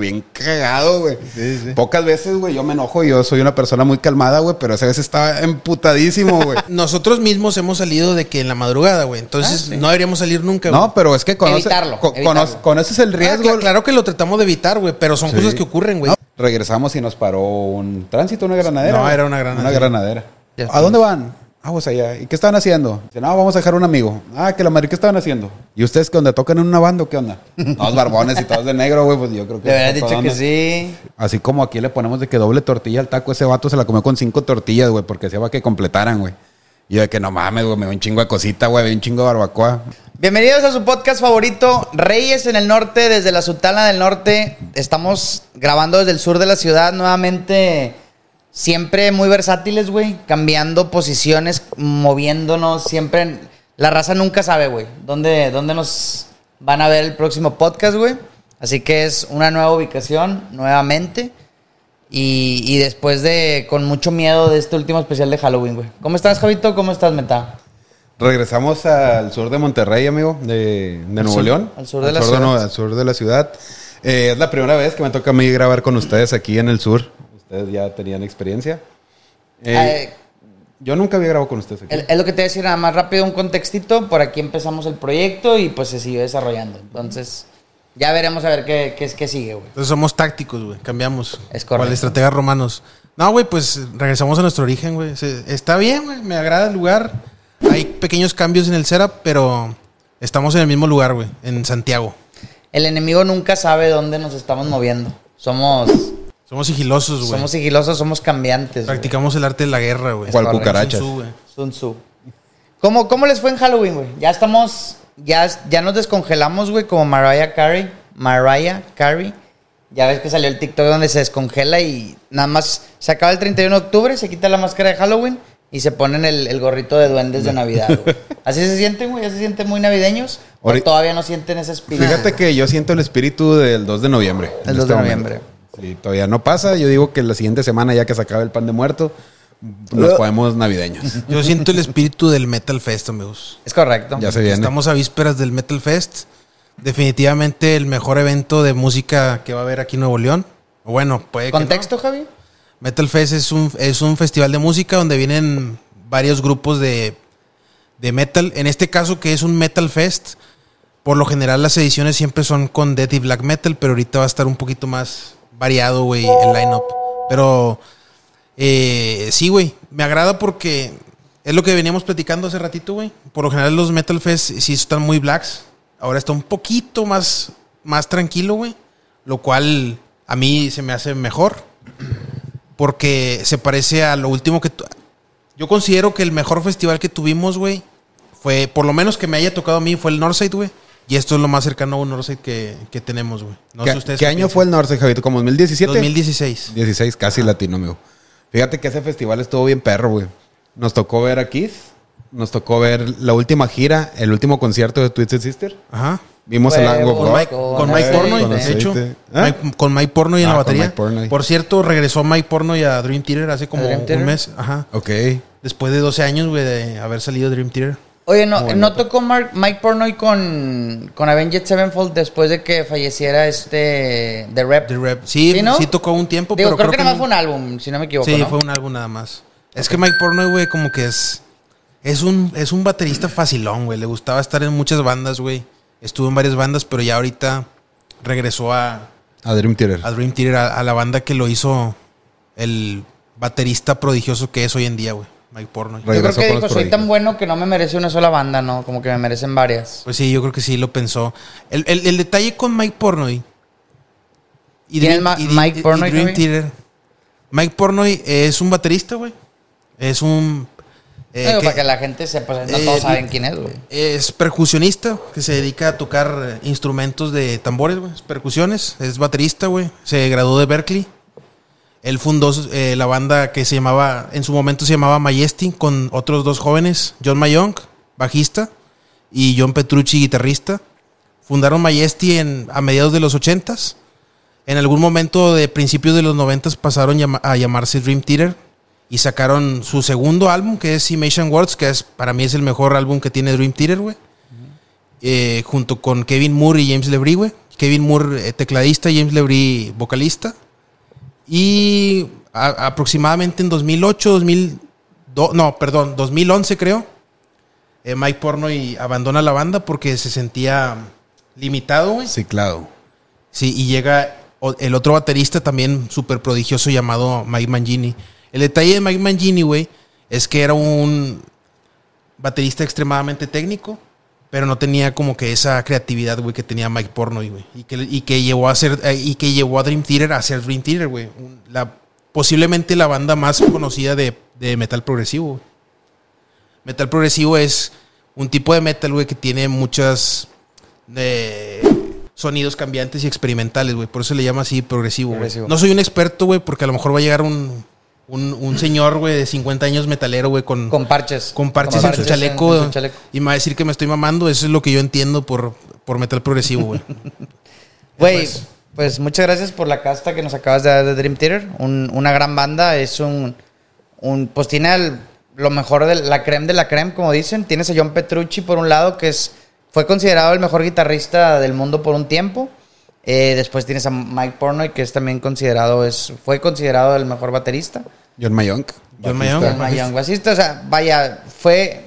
bien cagado, güey. Pocas veces, güey, yo me enojo. Yo soy una persona muy calmada, güey, pero esa vez estaba emputadísimo, güey. Nosotros mismos hemos salido de que en la madrugada, güey. Entonces no deberíamos salir nunca, güey. no, pero es que conoce, Evitarlo, co- evitarlo. conoce- conoces el Ah, riesgo. cla- claro que lo tratamos de evitar, güey, pero son Sí. cosas que ocurren, güey. Regresamos y nos paró un tránsito, una granadera. No, era una granadera. Una granadera. ¿A dónde van? Pues allá. ¿Y qué estaban haciendo? Dice, no, vamos a dejar un amigo. Ah, que la madre, ¿qué estaban haciendo? ¿Y ustedes que donde tocan en una banda o qué onda? Todos barbones y todos de negro, güey, pues yo creo que... Le ¿para dicho que sí. Así como aquí le ponemos de que doble tortilla al taco, ese vato se la comió con cinco tortillas, güey, porque se va a que completaran, güey. Y yo de que no mames, güey, me dio un chingo de cosita, güey, un chingo de barbacoa. Bienvenidos a su podcast favorito, Reyes en el Norte, desde la Sultana del Norte. Estamos grabando desde el sur de la ciudad nuevamente. Siempre muy versátiles, güey. Cambiando posiciones, moviéndonos. Siempre. La raza nunca sabe, güey. ¿Dónde, ¿Dónde nos van a ver el próximo podcast, güey? Así que es una nueva ubicación, nuevamente. Y, y después de. Con mucho miedo de este último especial de Halloween, güey. ¿Cómo estás, Javito? ¿Cómo estás, Meta? Regresamos al sur de Monterrey, amigo, de, de Nuevo sur- León. al sur de la ciudad. al sur de la ciudad. Eh, es la primera vez que me toca a mí grabar con ustedes aquí en el sur. Ustedes ya tenían experiencia. Eh, Eh, yo nunca había grabado con ustedes aquí. Es lo que te voy a decir nada más rápido, un contextito. Por aquí empezamos el proyecto y pues se sigue desarrollando. Entonces, ya veremos a ver qué, qué es que sigue, güey. Entonces somos tácticos, güey. Cambiamos. Es correcto. Cual estrategas romanos. No, güey, pues regresamos a nuestro origen, güey. Está bien, güey. Me agrada el lugar. Hay pequeños cambios en el setup, pero estamos en el mismo lugar, güey. En Santiago. El enemigo nunca sabe dónde nos estamos moviendo. Somos, Somos sigilosos, güey. somos sigilosos, somos cambiantes. güey. Practicamos el arte de la guerra, güey. Cual cucarachas. Sun Tzu, güey. Sun Tzu. ¿Cómo, ¿Cómo les fue en Halloween, güey? Ya estamos, ya, ya nos descongelamos, güey, como Mariah Carey. Mariah Carey. Ya ves que salió el TikTok donde se descongela y nada más se acaba el 31 de octubre, se quita la máscara de Halloween y se ponen el, el gorrito de duendes de Navidad, güey. ¿Así se sienten, güey? ¿Ya se sienten muy navideños? ¿O todavía no sienten ese espíritu? Fíjate que yo siento el espíritu del 2 de noviembre. El en 2 de este noviembre. momento. Sí, todavía no pasa. Yo digo que la siguiente semana, ya que se acabe el pan de muerto, nos podemos navideños. Yo siento el espíritu del Metal Fest, amigos. Es correcto. Ya se viene. Estamos a vísperas del Metal Fest. Definitivamente el mejor evento de música que va a haber aquí en Nuevo León. Bueno, puede que no. ¿Contexto, Javi? Metal Fest es un, es un festival de música donde vienen varios grupos de, de metal. En este caso, que es un Metal Fest, por lo general las ediciones siempre son con Death y Black Metal, pero ahorita va a estar un poquito más variado, güey, el lineup. Pero eh, sí, güey, me agrada porque es lo que veníamos platicando hace ratito, güey. Por lo general los Metal Fest sí están muy blacks. Ahora está un poquito más, más tranquilo, güey. Lo cual a mí se me hace mejor porque se parece a lo último que... Yo considero que el mejor festival que tuvimos, güey, fue, por lo menos que me haya tocado a mí, fue el Northside, güey. Y esto es lo más cercano a un Northside que, que tenemos, güey. No ¿Qué, sé ustedes qué qué año piensan. fue el Norte, Javito? ¿Como 2017? 2016. 16, casi latino, amigo. Fíjate que ese festival estuvo bien perro, güey. Nos tocó ver a Kiss. Nos tocó ver la última gira, el último concierto de Twisted Sister. Ajá. Vimos el Fue Ango con. Mike, con Mike Con de hecho. aceite. ¿Ah? Mike- con Mike Pornoy en Ah, la con batería. Mike. Por cierto, regresó Mike Pornoy a Dream Theater hace como Dream Theater? un mes. Ajá. Ok. Después de 12 años, güey, de haber salido Dream Theater. Oye, ¿no, Muy ¿no tocó Mark- Mike Pornoy con, con Avenged Sevenfold después de que falleciera este... The Rep? The Rep. Sí, ¿Sí, sí, no? tocó un tiempo, Digo, pero creo, que, nada más no- fue un álbum, si no me equivoco, Sí, ¿no? fue un álbum nada más. Es que Mike Pornoy, güey, como que es. Es un, es un baterista facilón, güey. Le gustaba estar en muchas bandas, güey. Estuvo en varias bandas, pero ya ahorita regresó a, A Dream Theater. a Dream Theater, a, a la banda que lo hizo el baterista prodigioso que es hoy en día, güey. Mike Pornoy. Re- Yo creo que dijo, soy tan prodigios". bueno que no me merece una sola banda, ¿no? Como que me merecen varias. Pues sí, yo creo que sí lo pensó. El, el- el detalle con Mike Pornoy. Y ¿Quién es Ma- y- Mike y- y Pornoy, Dream? Theater. Mike Pornoy es un baterista, güey. Es un. eh, Digo, que- para que la gente sepa, no eh, todos saben quién es, güey. Es percusionista que se dedica a tocar eh, instrumentos de tambores, güey. es Percusiones. Es baterista, güey. Se graduó de Berkeley. Él fundó eh, la banda que se llamaba, en su momento se llamaba Majestic, con otros dos jóvenes, John Mayonk, bajista, y John Petrucci, guitarrista. Fundaron Majesty en, a mediados de los 80s. En algún momento de principios de los 90s pasaron llama- a llamarse Dream Theater y sacaron su segundo álbum, que es Imation Words, que es para mí es el mejor álbum que tiene Dream Theater, güey. Eh, junto con Kevin Moore y James LeBrie, güey. Kevin Moore, eh, tecladista, James Lebris, vocalista. Y a- aproximadamente en 2008, 2002, no, perdón, 2011 creo, eh, Mike Pornoy abandona la banda porque se sentía limitado, güey. Sí, claro. Sí, y llega el otro baterista también súper prodigioso llamado Mike Mangini. El detalle de Mike Mangini, güey, es que era un baterista extremadamente técnico, pero no tenía como que esa creatividad, güey, que tenía Mike Pornoy, güey. Y que, y que llevó a hacer, eh, y que llevó a Dream Theater a hacer Dream Theater, güey. La, posiblemente la banda más conocida de, de metal progresivo. Metal progresivo es un tipo de metal, güey, que tiene muchas eh, sonidos cambiantes y experimentales, güey. Por eso le llama así progresivo, güey. No soy un experto, güey, porque a lo mejor va a llegar un, un, un señor, güey, de 50 años metalero, güey, con, Con parches. con parches, en, su chaleco, en su chaleco. Y me va a decir que me estoy mamando. Eso es lo que yo entiendo por, por metal progresivo, güey. Güey, Pues- pues muchas gracias por la casta que nos acabas de dar de Dream Theater. Un- una gran banda, es un, un pues tiene el- lo mejor de la creme de la creme, como dicen. Tienes a John Petrucci por un lado, que es fue considerado el mejor guitarrista del mundo por un tiempo. Eh, después tienes a Mike Pornoy, que es también considerado, es, fue considerado el mejor baterista. John Mayonk. John. Mayonk. John Mayong, bajista, o sea, vaya, fue...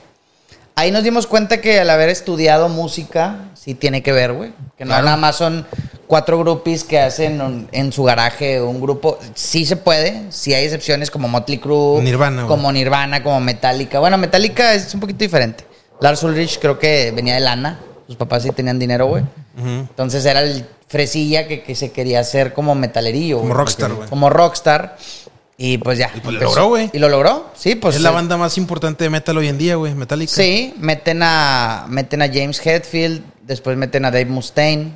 Ahí nos dimos cuenta que al haber estudiado música, sí tiene que ver, güey. Que no Claro. nada más son cuatro groupies que hacen un- en su garaje un grupo. Sí se puede, sí hay excepciones como Motley Crue. Nirvana. Como Nirvana, como Metallica. Bueno, Metallica es un poquito diferente. Lars Ulrich creo que venía de lana. Sus papás sí tenían dinero, güey. Entonces era el fresilla que, que se quería hacer como metalerillo. Como rockstar, güey. Como rockstar. Y pues ya. Y pues lo logró, güey. Y lo logró, sí, pues. es la eh, banda más importante de metal hoy en día, güey. Metallica. Sí, meten a, meten a James Hetfield, después meten a Dave Mustaine.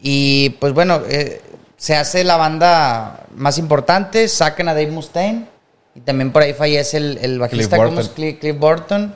Y pues bueno, eh, se hace la banda más importante, sacan a Dave Mustaine. Y también por ahí fallece el, el bajista, Cliff ¿cómo es? Burton. Cliff, Cliff Burton,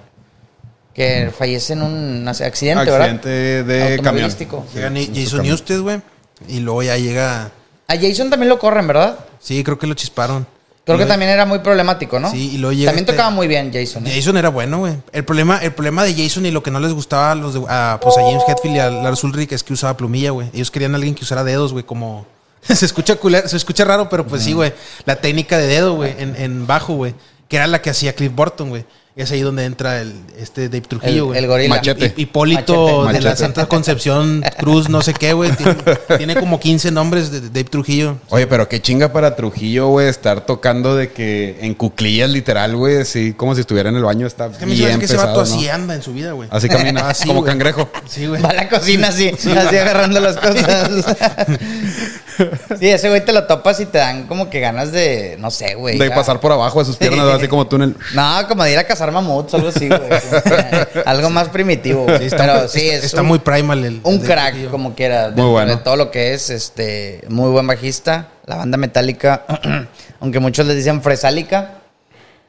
que fallece en un accidente, Accidente ¿verdad? de camión. Automovilístico. Llega Ni- En su Jason camión. Newsted, güey. Y luego ya llega. A Jason también lo corren, ¿verdad? Sí, creo que lo chisparon. Creo Y que también era muy problemático, ¿no? Sí, y luego llega También este- tocaba muy bien Jason. ¿eh? Jason era bueno, güey. El problema, el problema de Jason y lo que no les gustaba a los de, a, pues a James Hetfield y a Lars Ulrich es que usaba plumilla, güey. Ellos querían a alguien que usara dedos, güey, como se escucha culero- se escucha raro, pero pues sí, güey. La técnica de dedo, güey, en, en bajo, güey, que era la que hacía Cliff Burton, güey. Y es ahí donde entra el este Dave Trujillo, El- güey. el gorila. Machete. Hi- Hipólito Machete. de la. Santa Concepción Cruz, no sé qué, güey. Tiene, tiene como 15 nombres de Dave Trujillo. Oye, pero qué chinga para Trujillo, güey, estar tocando de que en cuclillas, literal, güey, así como si estuviera en el baño. Está Es que bien que ese pesado, vato ¿no? así anda en su vida, güey. Así camina, Así, como güey. cangrejo. Sí, güey. Va a la cocina así, así agarrando las cosas. sí, ese güey te lo topas y te dan como que ganas de, no sé, güey. De ya. pasar por abajo de sus piernas, Sí. así como túnel. No, como de ir a cazar mamuts, algo así, güey. Algo más primitivo. güey. Sí, está, Pero muy- sí, está- es está un, muy primal el. un crack, como quiera. Muy dentro bueno. De todo lo que es, este, muy buen bajista. La banda metálica, aunque muchos les dicen fresálica,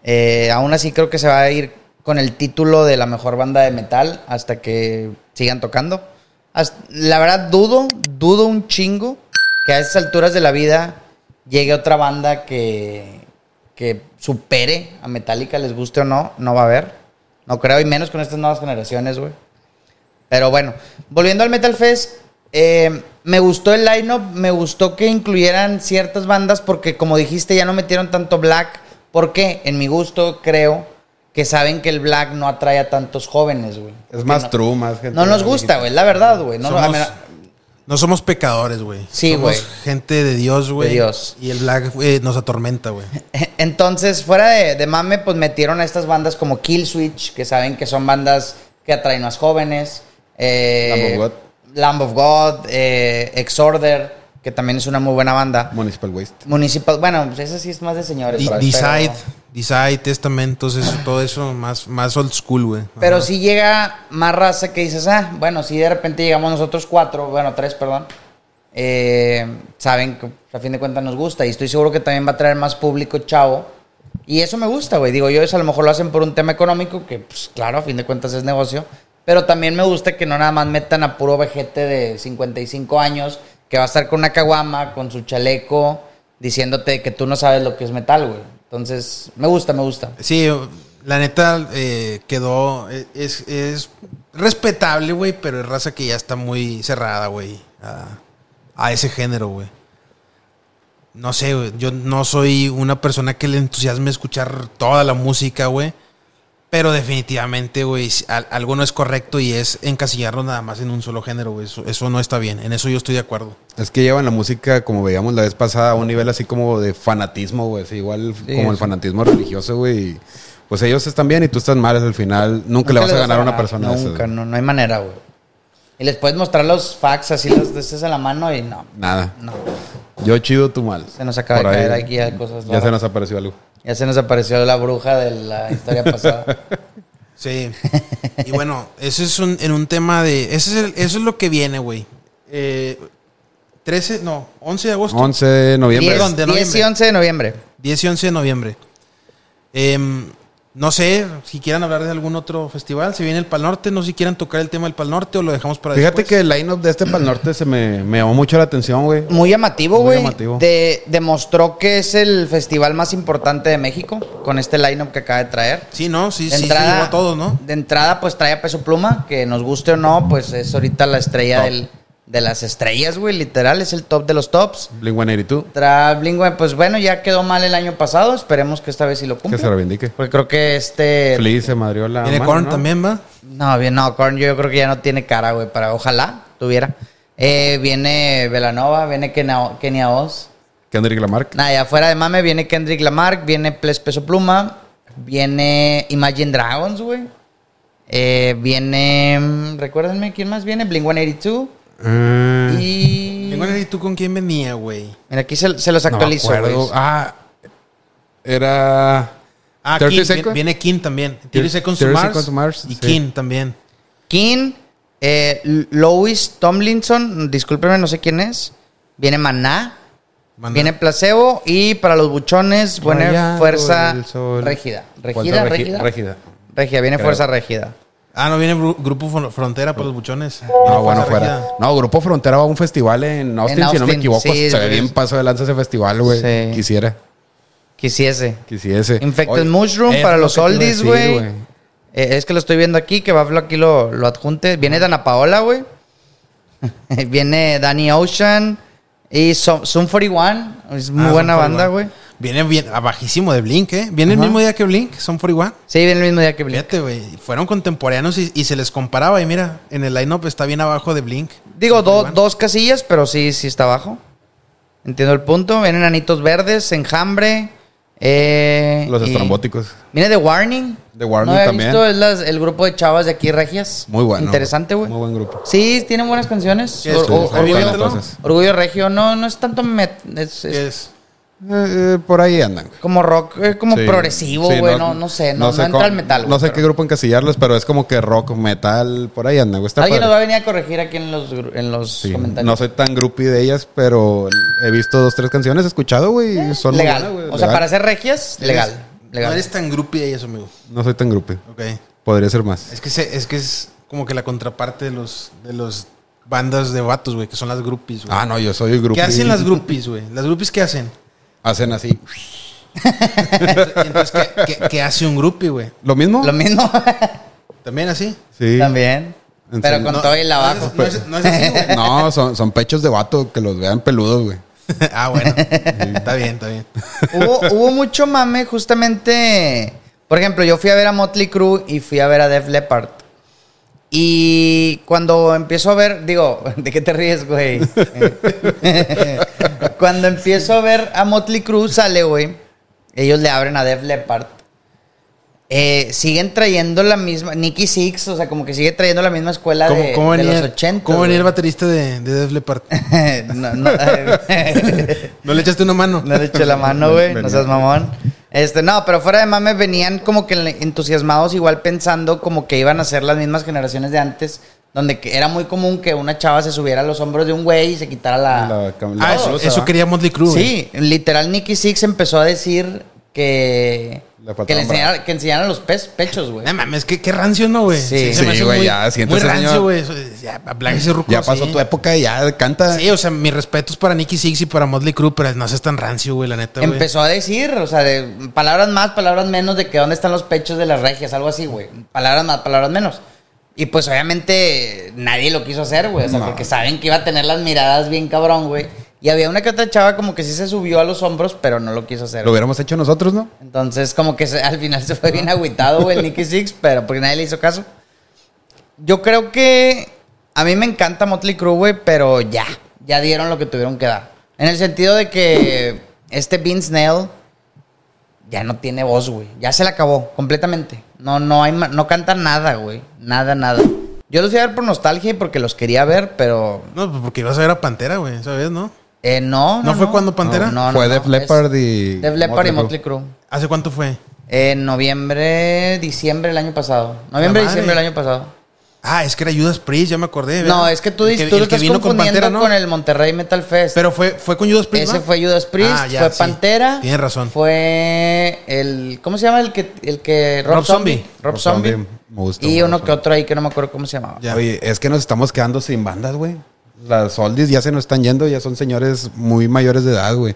eh, aún así creo que se va a ir con el título de la mejor banda de metal hasta que sigan tocando. Hasta- la verdad, dudo, dudo un chingo que a esas alturas de la vida llegue otra banda que, que supere a Metallica, les guste o no, no va a haber. No creo, y menos con estas nuevas generaciones, güey. Pero bueno, volviendo al Metal Fest, eh, me gustó el line-up, me gustó que incluyeran ciertas bandas porque como dijiste ya no metieron tanto black. ¿Por qué? En mi gusto creo que saben que el black no atrae a tantos jóvenes, güey. Es más no, true, más gente. No nos gusta, güey, la verdad, güey. No, Somos- No somos pecadores, güey. Sí, Somos güey. gente de Dios, güey. De Dios. Y el black güey, nos atormenta, güey. Entonces, fuera de, de mame, pues metieron a estas bandas como Kill Switch, que saben que son bandas que atraen más jóvenes. Eh, Lamb of God. Lamb of God, eh, Exorder, que también es una muy buena banda. Municipal Waste. Municipal, bueno, pues esa sí es más de señores. D- pero- Decide, Decide, Testamentos, eso, todo eso, más, más old school, güey. Pero Ajá. si llega más raza que dices, ah, bueno, si de repente llegamos nosotros cuatro, bueno, tres, perdón, eh, saben que a fin de cuentas nos gusta y estoy seguro que también va a traer más público chavo. Y eso me gusta, güey. Digo, yo eso a lo mejor lo hacen por un tema económico, que pues claro, a fin de cuentas es negocio. Pero también me gusta que no nada más metan a puro vejete de 55 años que va a estar con una caguama, con su chaleco, diciéndote que tú no sabes lo que es metal, güey. Entonces, me gusta, me gusta. Sí, la neta eh, quedó. eh, Es, es respetable, güey, pero es raza que ya está muy cerrada, güey. a, ese género, güey. No sé, güey. Yo no soy una persona que le entusiasme escuchar toda la música, güey. Pero definitivamente, güey, algo no es correcto y es encasillarlo nada más en un solo género, güey. Eso, eso no está bien. En eso yo estoy de acuerdo. Es que llevan la música, como veíamos la vez pasada, a un nivel así como de fanatismo, güey. igual Sí, como el fanatismo religioso, güey. Pues ellos están bien y tú estás mal. Al final, nunca, le vas a ganar a una persona Nunca, no, no hay manera, güey. Y les puedes mostrar los facts así, los de estos en la mano y no. Nada. No. Yo chido, tú mal. Se nos acaba Por de ahí caer aquí ya cosas Ya raras. se nos apareció algo. Ya se nos apareció la bruja de la historia pasada. Sí. y bueno, eso es un, en un tema de. Eso es, el- eso es lo que viene, güey. Eh, 13, no, 11 de agosto. 11 de noviembre. 10, Perdón, de 10 y noviembre. 11 de noviembre. 10 y 11 de noviembre. Em, no sé si quieran hablar de algún otro festival. Si viene el Pal Norte, no sé si quieran tocar el tema del Pal Norte o lo dejamos para Fíjate después. que el line-up de este Pal Norte se me, me llamó mucho la atención, güey. Muy llamativo, Muy güey. llamativo. De- demostró que es el festival más importante de México con este lineup que acaba de traer. Sí, ¿no? Sí, De sí, entrada, sí, a todos, ¿no? De entrada, pues trae a Peso Pluma, que nos guste o no, pues es ahorita la estrella Top. del- de las estrellas, güey. Literal, es el top de los tops. Blink 182. Tra Blink, pues bueno, ya quedó mal el año pasado. Esperemos que esta vez sí lo Que cumpla. se reivindique. Porque creo que este. Feliz se madrió la. Viene mano, Korn ¿no? también, ¿va? No, bien, no, Korn yo creo que ya no tiene cara, güey, para ojalá tuviera. Eh, viene Velanova, viene Kenia, Kenia Oz. Kendrick Lamar. Nada, ya fuera de mame viene Kendrick Lamar, viene Ples Peso Pluma, viene Imagine Dragons, güey. Eh, viene, mm, recuérdenme, ¿quién más viene? Blink 182. Ah, Y... Tengo ¿Y tú con quién venía, güey? Mira, aquí se, se los no actualizo, acuerdo. güey. Ah, era. Ah, 30 King, Seconds. viene King también. 30 Seconds to 30 Mars. Seconds to Mars, Y sí. King también. King, eh, Lois Tomlinson, discúlpenme, no sé quién es. Viene Maná, Maná. viene Placebo y para los buchones, buena Rayando Fuerza. Fuerza ¿Regida? Regi- ¿Regida? Régida. Regia, viene Creo. Fuerza Régida. Ah, no viene Gru- Grupo Fron- Frontera para los buchones. No, bueno, fuera. Regida. No, Grupo Frontera va a un festival en Austin, En si no me equivoco. sí, se ve bien paso de lanza ese festival, güey. Sí. Quisiera, Quisiese. quisiese. Infected Oye, Mushroom es para lo los oldies, güey. Eh, es que lo estoy viendo aquí, que Baflo aquí lo, lo adjunte. Viene Dana Paola, güey. Viene Danny Ocean. Y Sum Sum 41. Es muy Ah, buena banda, 41. güey. Viene bien, a bajísimo de Blink, ¿eh? Viene el mismo día que Blink, son 41. Sí, viene el mismo día que Blink. Fíjate, güey. Fueron contemporáneos y, y se les comparaba. Y mira, en el line-up está bien abajo de Blink. Digo, do- 41. dos casillas, pero sí, sí está abajo. Entiendo el punto. Vienen Anitos Verdes, Enjambre. Eh, Los y- estrambóticos. Viene The Warning. The Warning ¿No había también. visto? Es las- el grupo de chavas de aquí, Regias. Muy bueno. Interesante, güey. Muy buen grupo. Sí, tienen buenas canciones. Orgullo, Regio. No, no es tanto met- es, es ¿Qué es? Eh, eh, por ahí andan. güey. como rock, eh, como Sí. progresivo, Sí, güey. no, no, sé, no, no sé entra al metal. No güey, sé pero- qué grupo encasillarlos, pero es como que rock, metal, por ahí andan, güey. Está Alguien padre. nos va a venir a corregir aquí en los, en los Sí, comentarios. no soy tan groupie de ellas, pero he visto dos, tres canciones, he escuchado, güey. y son legal. buenas, güey, o sea, legal. para ser regias, legal. legal. No eres tan groupie de eso, amigo. No soy tan groupie. Ok. Podría ser más. Es que, se- es que es como que la contraparte de los, de los bandas de vatos, güey, que son las groupies, güey. Ah, no, yo soy el groupie. ¿Qué hacen las groupies, güey? ¿Las groupies qué hacen? Hacen así. Entonces, ¿qué, qué- qué hace un groupie, güey? ¿Lo mismo? Lo mismo. ¿También así? Sí. También. En Pero serio. con todo el abajo. No es, no es así, güey. No, son, son pechos de vato que los vean peludos, güey. ah, bueno. Está bien, está bien. hubo, hubo mucho mame justamente. Por ejemplo, yo fui a ver a Motley Crue y fui a ver a Def Leppard. Y cuando empiezo a ver, digo, ¿de qué te ríes, güey? cuando empiezo a ver a Motley Crue sale, güey. Ellos le abren a Def Leppard. Eh, siguen trayendo la misma, Nicky Six, o sea, como que sigue trayendo la misma escuela ¿Cómo, de, cómo de venía, los 80. ¿cómo venía el baterista de, de Def Leppard? no, no, ¿No le echaste una mano? No le eché la mano, güey. No seas mamón. Este, no, pero fuera de mame venían como que entusiasmados, igual pensando como que iban a ser las mismas generaciones de antes, donde que era muy común que una chava se subiera a los hombros de un güey y se quitara la. La cam- la Ah, eso, quería Motley Crue, sí, literal, Nicky Six empezó a decir que. Le Que le enseñara, que enseñara los pes- pechos, güey. No mames, qué, qué rancio, ¿no, güey? Sí. Sí, güey, muy- ya, Muy siéntese, rancio, señor. güey. Ya. Ya pasó sí. tu época, ya canta. Sí, o sea, mis respetos para Nicky Six y para Motley Crue, pero no seas tan rancio, güey, la neta, güey. Empezó a decir, o sea, de palabras más, palabras menos de que dónde están los pechos de las regias, algo así, güey. Palabras más, palabras menos. Y pues obviamente nadie lo quiso hacer, güey. O sea, No. porque saben que iba a tener las miradas bien cabrón, güey. Y había una que otra chava como que sí se subió a los hombros, pero no lo quiso hacer. Lo hubiéramos hecho nosotros, ¿no? Entonces, como que se- al final se fue bien agüitado, güey, el Nicky Six, pero porque nadie le hizo caso. Yo creo que a mí me encanta Motley Crue, güey, pero ya, ya dieron lo que tuvieron que dar. En el sentido de que este Vince Neil ya no tiene voz, güey. Ya se le acabó completamente. No, no hay, no canta nada, güey. Nada, nada. Yo los iba a ver por nostalgia y porque los quería ver, pero No, pues porque ibas a ver a Pantera, güey, ¿sabes, no? Eh, no, ¿No fue cuando Pantera? No, no, Fue no, Def Leppard y Def Leppard y Motley Crue. ¿Hace cuánto fue? En noviembre, diciembre del año pasado. Noviembre, diciembre del año pasado. Ah, es que era Judas Priest, ya me acordé. ¿verdad? No, es que tú, El dices- tú el lo estás vino confundiendo con, Pantera, ¿no? el Monterrey Metal Fest. Pero fue, fue con Judas Priest, Ese ¿no? fue Judas Priest, Ah, ya, fue sí. Pantera. Tienes razón. Fue el. ¿Cómo se llama el que. El que Rob, Rob Zombie? Zombie. Rob Rob Zombie. Zombie, me gusta Y uno que otro ahí que no me acuerdo cómo se llamaba. Ya. Oye, es que nos estamos quedando sin bandas, güey. Las oldies ya se nos están yendo, ya son señores muy mayores de edad, güey.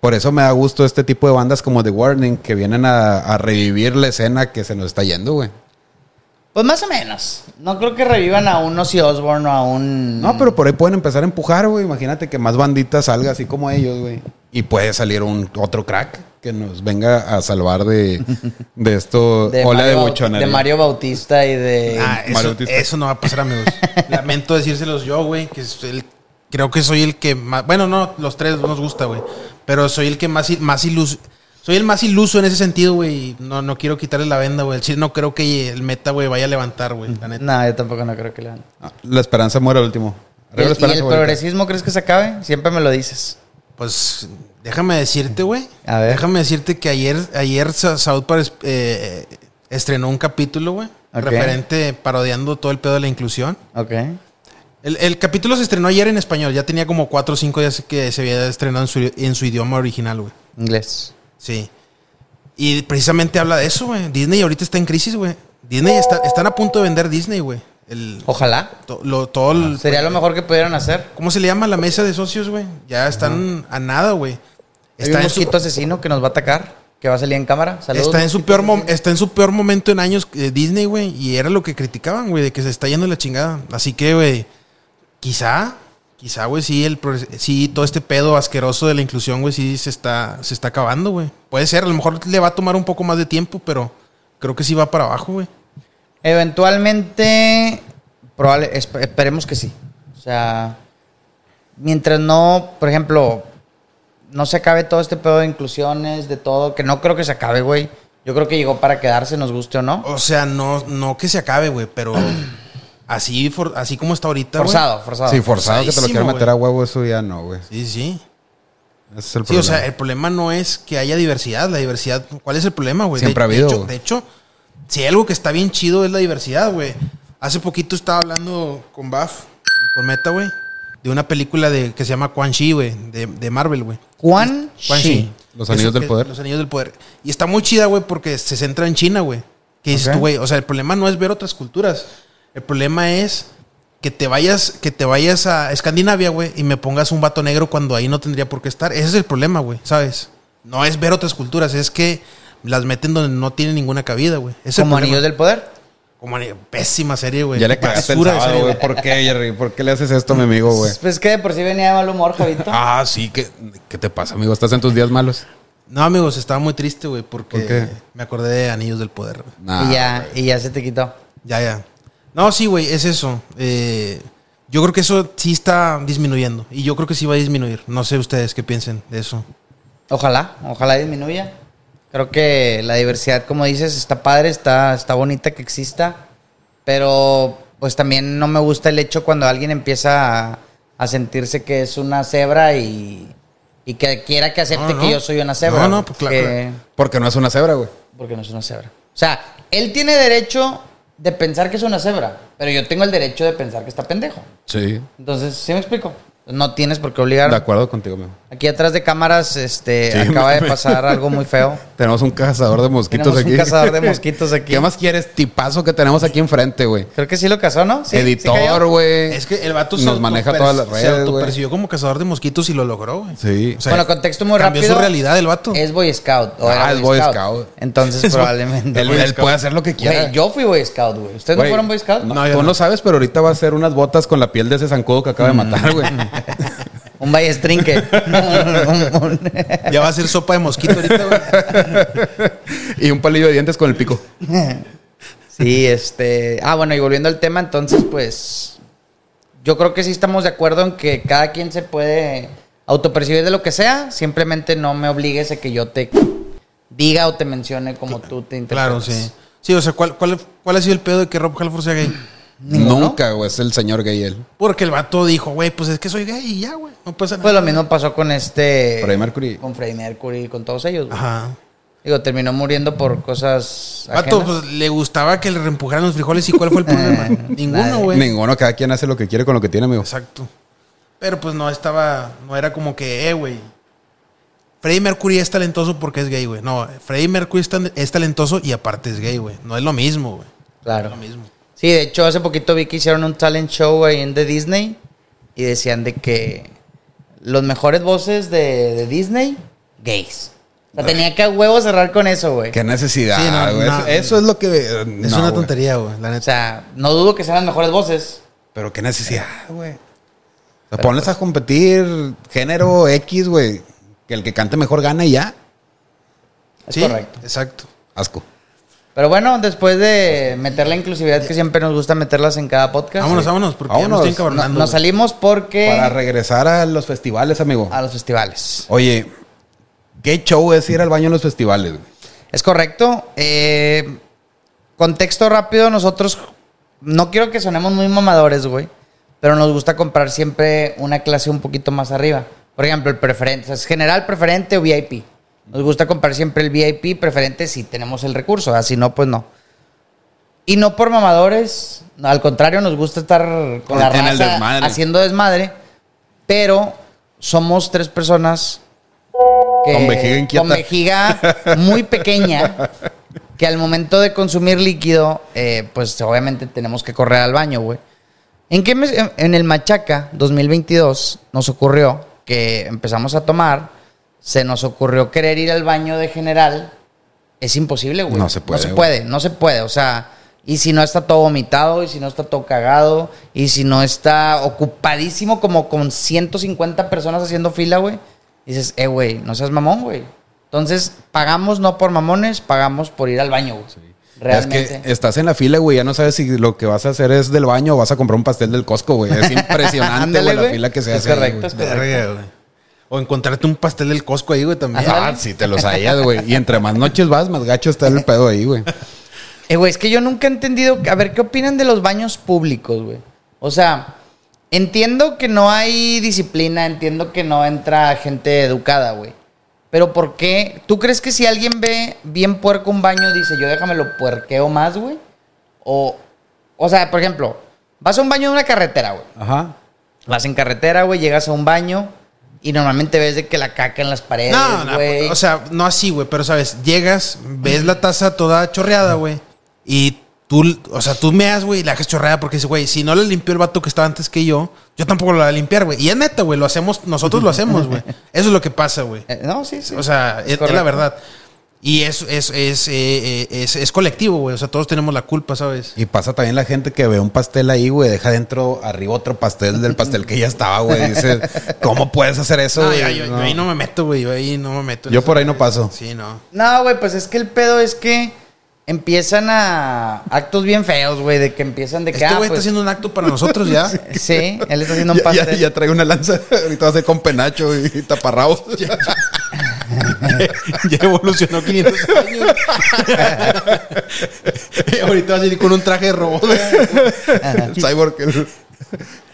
Por eso me da gusto este tipo de bandas como The Warning, que vienen a, a revivir la escena que se nos está yendo, güey. Pues más o menos. No creo que revivan a un Ozzy Osbourne o a un. No, pero por ahí pueden empezar a empujar, güey. Imagínate que más banditas salga así como ellos, güey. Y puede salir un otro crack que nos venga a salvar de, de esto, De ola de Mario, buchonería. de Mario Bautista y de. Ah, eso, Mario Bautista. eso no va a pasar, amigos. Lamento decírselos yo, güey, que es el- creo que soy el que más... Bueno, no, los tres nos gusta, güey. Pero soy el que más, más iluso... Soy el más iluso en ese sentido, güey. y No, no quiero quitarle la venda, güey. No creo que el meta, güey, vaya a levantar, güey. La neta. No, yo tampoco no creo que le. Ah, La esperanza muere al último. ¿Y el, y progresismo crees que se acabe? Siempre me lo dices. Pues déjame decirte, güey. A ver. Déjame decirte que ayer, ayer South Park eh, estrenó un capítulo, güey. Referente, parodiando todo el pedo de la inclusión. Ok. El, el capítulo se estrenó ayer en español. Ya tenía como cuatro o cinco días que se había estrenado en su, en su idioma original, güey. Inglés. Sí. Y precisamente habla de eso, güey. Disney ahorita está en crisis, güey. Disney está, están a punto de vender Disney, güey. El, Ojalá. to- lo- todo el- Sería lo mejor que pudieran hacer. ¿Cómo se le llama la mesa de socios, güey? Ya están a nada, güey. Hay Está un en su- mosquito asesino que nos va a atacar, que va a salir en cámara. Saludos. Está en su peor mom- está en su peor momento en años eh, Disney, güey, y era lo que criticaban, güey, de que se está yendo la chingada. Así que, güey, quizá, quizá, güey, sí el sí todo este pedo asqueroso de la inclusión, güey, sí se está se está acabando, güey. Puede ser, a lo mejor le va a tomar un poco más de tiempo, pero creo que sí va para abajo, güey. Eventualmente, probable, esp- esperemos que sí. O sea, mientras no, por ejemplo, no se acabe todo este pedo de inclusiones, de todo, que no creo que se acabe, güey. Yo creo que llegó para quedarse, nos guste o no. O sea, no no que se acabe, güey, pero así for- así como está ahorita. Forzado, forzado. Sí, forzado que te lo quieran meter a huevo, eso ya no, güey. Sí, sí. Ese es el Sí, problema. o sea, el problema no es que haya diversidad. La diversidad, ¿cuál es el problema, güey? Siempre de, ha habido, De hecho, güey. de hecho, si hay algo que está bien chido es la diversidad, güey. Hace poquito estaba hablando con Baf y con Meta, güey, de una película de, que se llama Quan Chi, güey, de, de Marvel, güey. Quan Quan Chi. Los Eso Anillos del Poder. Los Anillos del Poder. Y está muy chida, güey, porque se centra en China, güey. Que dices tú, güey, o sea, el problema no es ver otras culturas. El problema es que te vayas, que te vayas a Escandinavia, güey, y me pongas un vato negro cuando ahí no tendría por qué estar. Ese es el problema, güey, ¿sabes? No es ver otras culturas, es que las meten donde no tienen ninguna cabida, güey. Como. Anillos del Poder. Como pésima serie, güey. ya le cagaste el sábado, güey. ¿Por qué, Jerry? ¿Por qué le haces esto a mi amigo, güey? Pues que de por sí venía de mal humor, Javito. Ah, sí, ¿qué, ¿qué te pasa, amigo? ¿Estás en tus días malos? No, amigos, estaba muy triste, güey, porque ¿Por qué? me acordé de Anillos del Poder. Nah, y ya, y ya se te quitó. Ya, ya. No, sí, güey, es eso. Eh, yo creo que eso sí está disminuyendo. Y yo creo que sí va a disminuir. No sé ustedes qué piensen de eso. Ojalá, ojalá disminuya. Creo que la diversidad, como dices, está padre, está, está bonita que exista. Pero pues también no me gusta el hecho cuando alguien empieza a, a sentirse que es una cebra y, y que quiera que acepte No, no. que yo soy una cebra. No, no, pues, claro, que- Porque no es una cebra, güey. Porque no es una cebra. O sea, él tiene derecho de pensar que es una cebra, pero yo tengo el derecho de pensar que está pendejo. Sí. Entonces, ¿sí me explico? No tienes por qué De obligar. acuerdo contigo, amigo. Aquí atrás de cámaras, este, Sí, acaba de pasar algo muy feo. Tenemos un cazador de mosquitos Tenemos aquí. un cazador de mosquitos aquí. ¿Qué más quieres? Tipazo que tenemos aquí enfrente, güey. Creo que sí lo casó, ¿no? Sí, sí Editor, güey. Es que el vato Nos maneja todas las Se redes, güey. autopercibió como cazador de mosquitos y lo logró, güey. Sí. O sea, Bueno, contexto muy cambió rápido. su realidad el vato. Es Boy Scout. O Ah, era es Boy Scout. Entonces, Es probablemente. Él, puede hacer lo que quiera. Yo fui Boy Scout, güey. ¿Ustedes no fueron Boy Scout? No, yo Tú no. no. sabes, pero ahorita va a hacer unas botas con la piel de ese zancudo que acaba de matar, güey. Un ballestrinque. Ya va a ser sopa de mosquito ahorita, güey. y un palillo de dientes con el pico. Sí, este. Ah, bueno, y volviendo al tema, entonces, pues. Yo creo que sí estamos de acuerdo en que cada quien se puede autopercibir de lo que sea. Simplemente no me obligues a que yo te diga o te mencione como tú te Claro, interpretas. sí. Sí, o sea, ¿cuál, cuál, cuál ha sido el pedo de que Rob Halford sea gay? ¿Ninguno? Nunca, güey. Es el señor gay él. Porque el vato dijo, güey, pues es que soy gay y ya, güey. No pasa nada. Pues lo mismo pasó con este. Freddie Mercury. Con Freddie Mercury y con todos ellos. güey. Ajá. Digo, terminó muriendo por cosas. Vato, ajenas. pues le gustaba que le reempujaran los frijoles y ¿cuál fue el problema? Ninguno, güey. Ninguno, cada quien hace lo que quiere con lo que tiene, amigo. Exacto. Pero pues no estaba, no era como que, eh, güey. Freddie Mercury es talentoso porque es gay, güey. No, Freddie Mercury es, tan- es talentoso y aparte es gay, güey. No es lo mismo, güey. Claro. No es lo mismo. Sí, de hecho, hace poquito vi que hicieron un talent show ahí en de Disney y decían de que los mejores voces de, de Disney, gays. O sea, tenía que a huevo cerrar con eso, güey. Qué necesidad, Sí, no, güey. no. eso, eso es lo que. Es una tontería, güey. La O sea, no dudo que sean las mejores voces. Pero qué necesidad, güey. O sea, ponles a competir género X, güey. Que el que cante mejor gana y ya. Es sí, correcto. exacto. Asco. Pero bueno, después de meter la inclusividad que siempre nos gusta meterlas en cada podcast, Vámonos, vámonos, porque ya Vámonos. estoy no- nos salimos porque Para regresar a los festivales, amigo. a los festivales. Oye, ¿qué show es ir al baño en los festivales, güey? Es correcto. Eh, contexto rápido, nosotros no quiero que sonemos muy mamadores, güey, pero nos gusta comprar siempre una clase un poquito más arriba. Por ejemplo, el preferente, o sea, es general, preferente o VIP. Nos gusta comprar siempre el VIP preferente si tenemos el recurso, así no, pues no. Y no por mamadores, al contrario, nos gusta estar con la raza desmadre. haciendo desmadre, pero somos tres personas que- Con vejiga inquieta. con vejiga muy pequeña que al momento de consumir líquido, eh, pues obviamente tenemos que correr al baño, güey. ¿En qué mes- En el Machaca 2022 nos ocurrió que empezamos a tomar, se nos ocurrió querer ir al baño de general. Es imposible, güey. No se puede, No se güey. puede, no se puede. O sea, y si no está todo vomitado, y si no está todo cagado, y si no está ocupadísimo como con 150 personas haciendo fila, güey. Dices, eh, güey, no seas mamón, güey. Entonces, pagamos no por mamones, pagamos por ir al baño, güey. Realmente. Es que estás en la fila, güey. Ya no sabes si lo que vas a hacer es del baño o vas a comprar un pastel del Costco, güey. Es impresionante, Ándale, güey, la fila que se Es hace. ahí, correcto, güey. es correcto. O encontrarte un pastel del Costco ahí, güey, también. Ah, sí, te lo sabías, güey. Y entre más noches vas, más gacho está el pedo ahí, güey. Eh, güey, es que yo nunca he entendido. A ver, ¿qué opinan de los baños públicos, güey? O sea, entiendo que no hay disciplina, entiendo que no entra gente educada, güey. Pero ¿por qué? ¿Tú crees que si alguien ve bien puerco un baño, dice yo déjame lo puerqueo más, güey? O, o sea, por ejemplo, vas a un baño de una carretera, güey. Ajá. Vas en carretera, güey, llegas a un baño y normalmente ves de que la caca en las paredes, No, no, güey. o sea, no así, güey, pero sabes, llegas, ves la taza toda chorreada, güey, y tú, o sea, tú meas, güey, y la dejas chorreada porque dices, güey, si no la limpió el vato que estaba antes que yo, yo tampoco la voy a limpiar, güey. Y es neta, güey, lo hacemos, nosotros lo hacemos, güey. Eso es lo que pasa, güey. Eh, no, sí, sí. O sea, es, la verdad. Y es, es, es, eh, eh, es, es colectivo, güey. O sea, todos tenemos la culpa, ¿sabes? Y pasa también la gente que ve un pastel ahí, güey, deja dentro, arriba otro pastel del pastel que ya estaba, güey. Dice, ¿cómo puedes hacer eso? No, ya, yo, ahí no me meto, güey. Yo ahí no me meto. Yo por ahí no paso. Sí, no. No, güey, pues es que el pedo es que empiezan a actos bien feos, güey, de que empiezan de que Este ah, güey pues, está haciendo un acto para nosotros ya. Sí, él está haciendo un Ya, ya, pastel. ya trae una lanza. Ahorita va a ser con penacho y taparrabos. ya evolucionó 500 años. Ahorita vas a ir con un traje de robot. güey. El cyborg.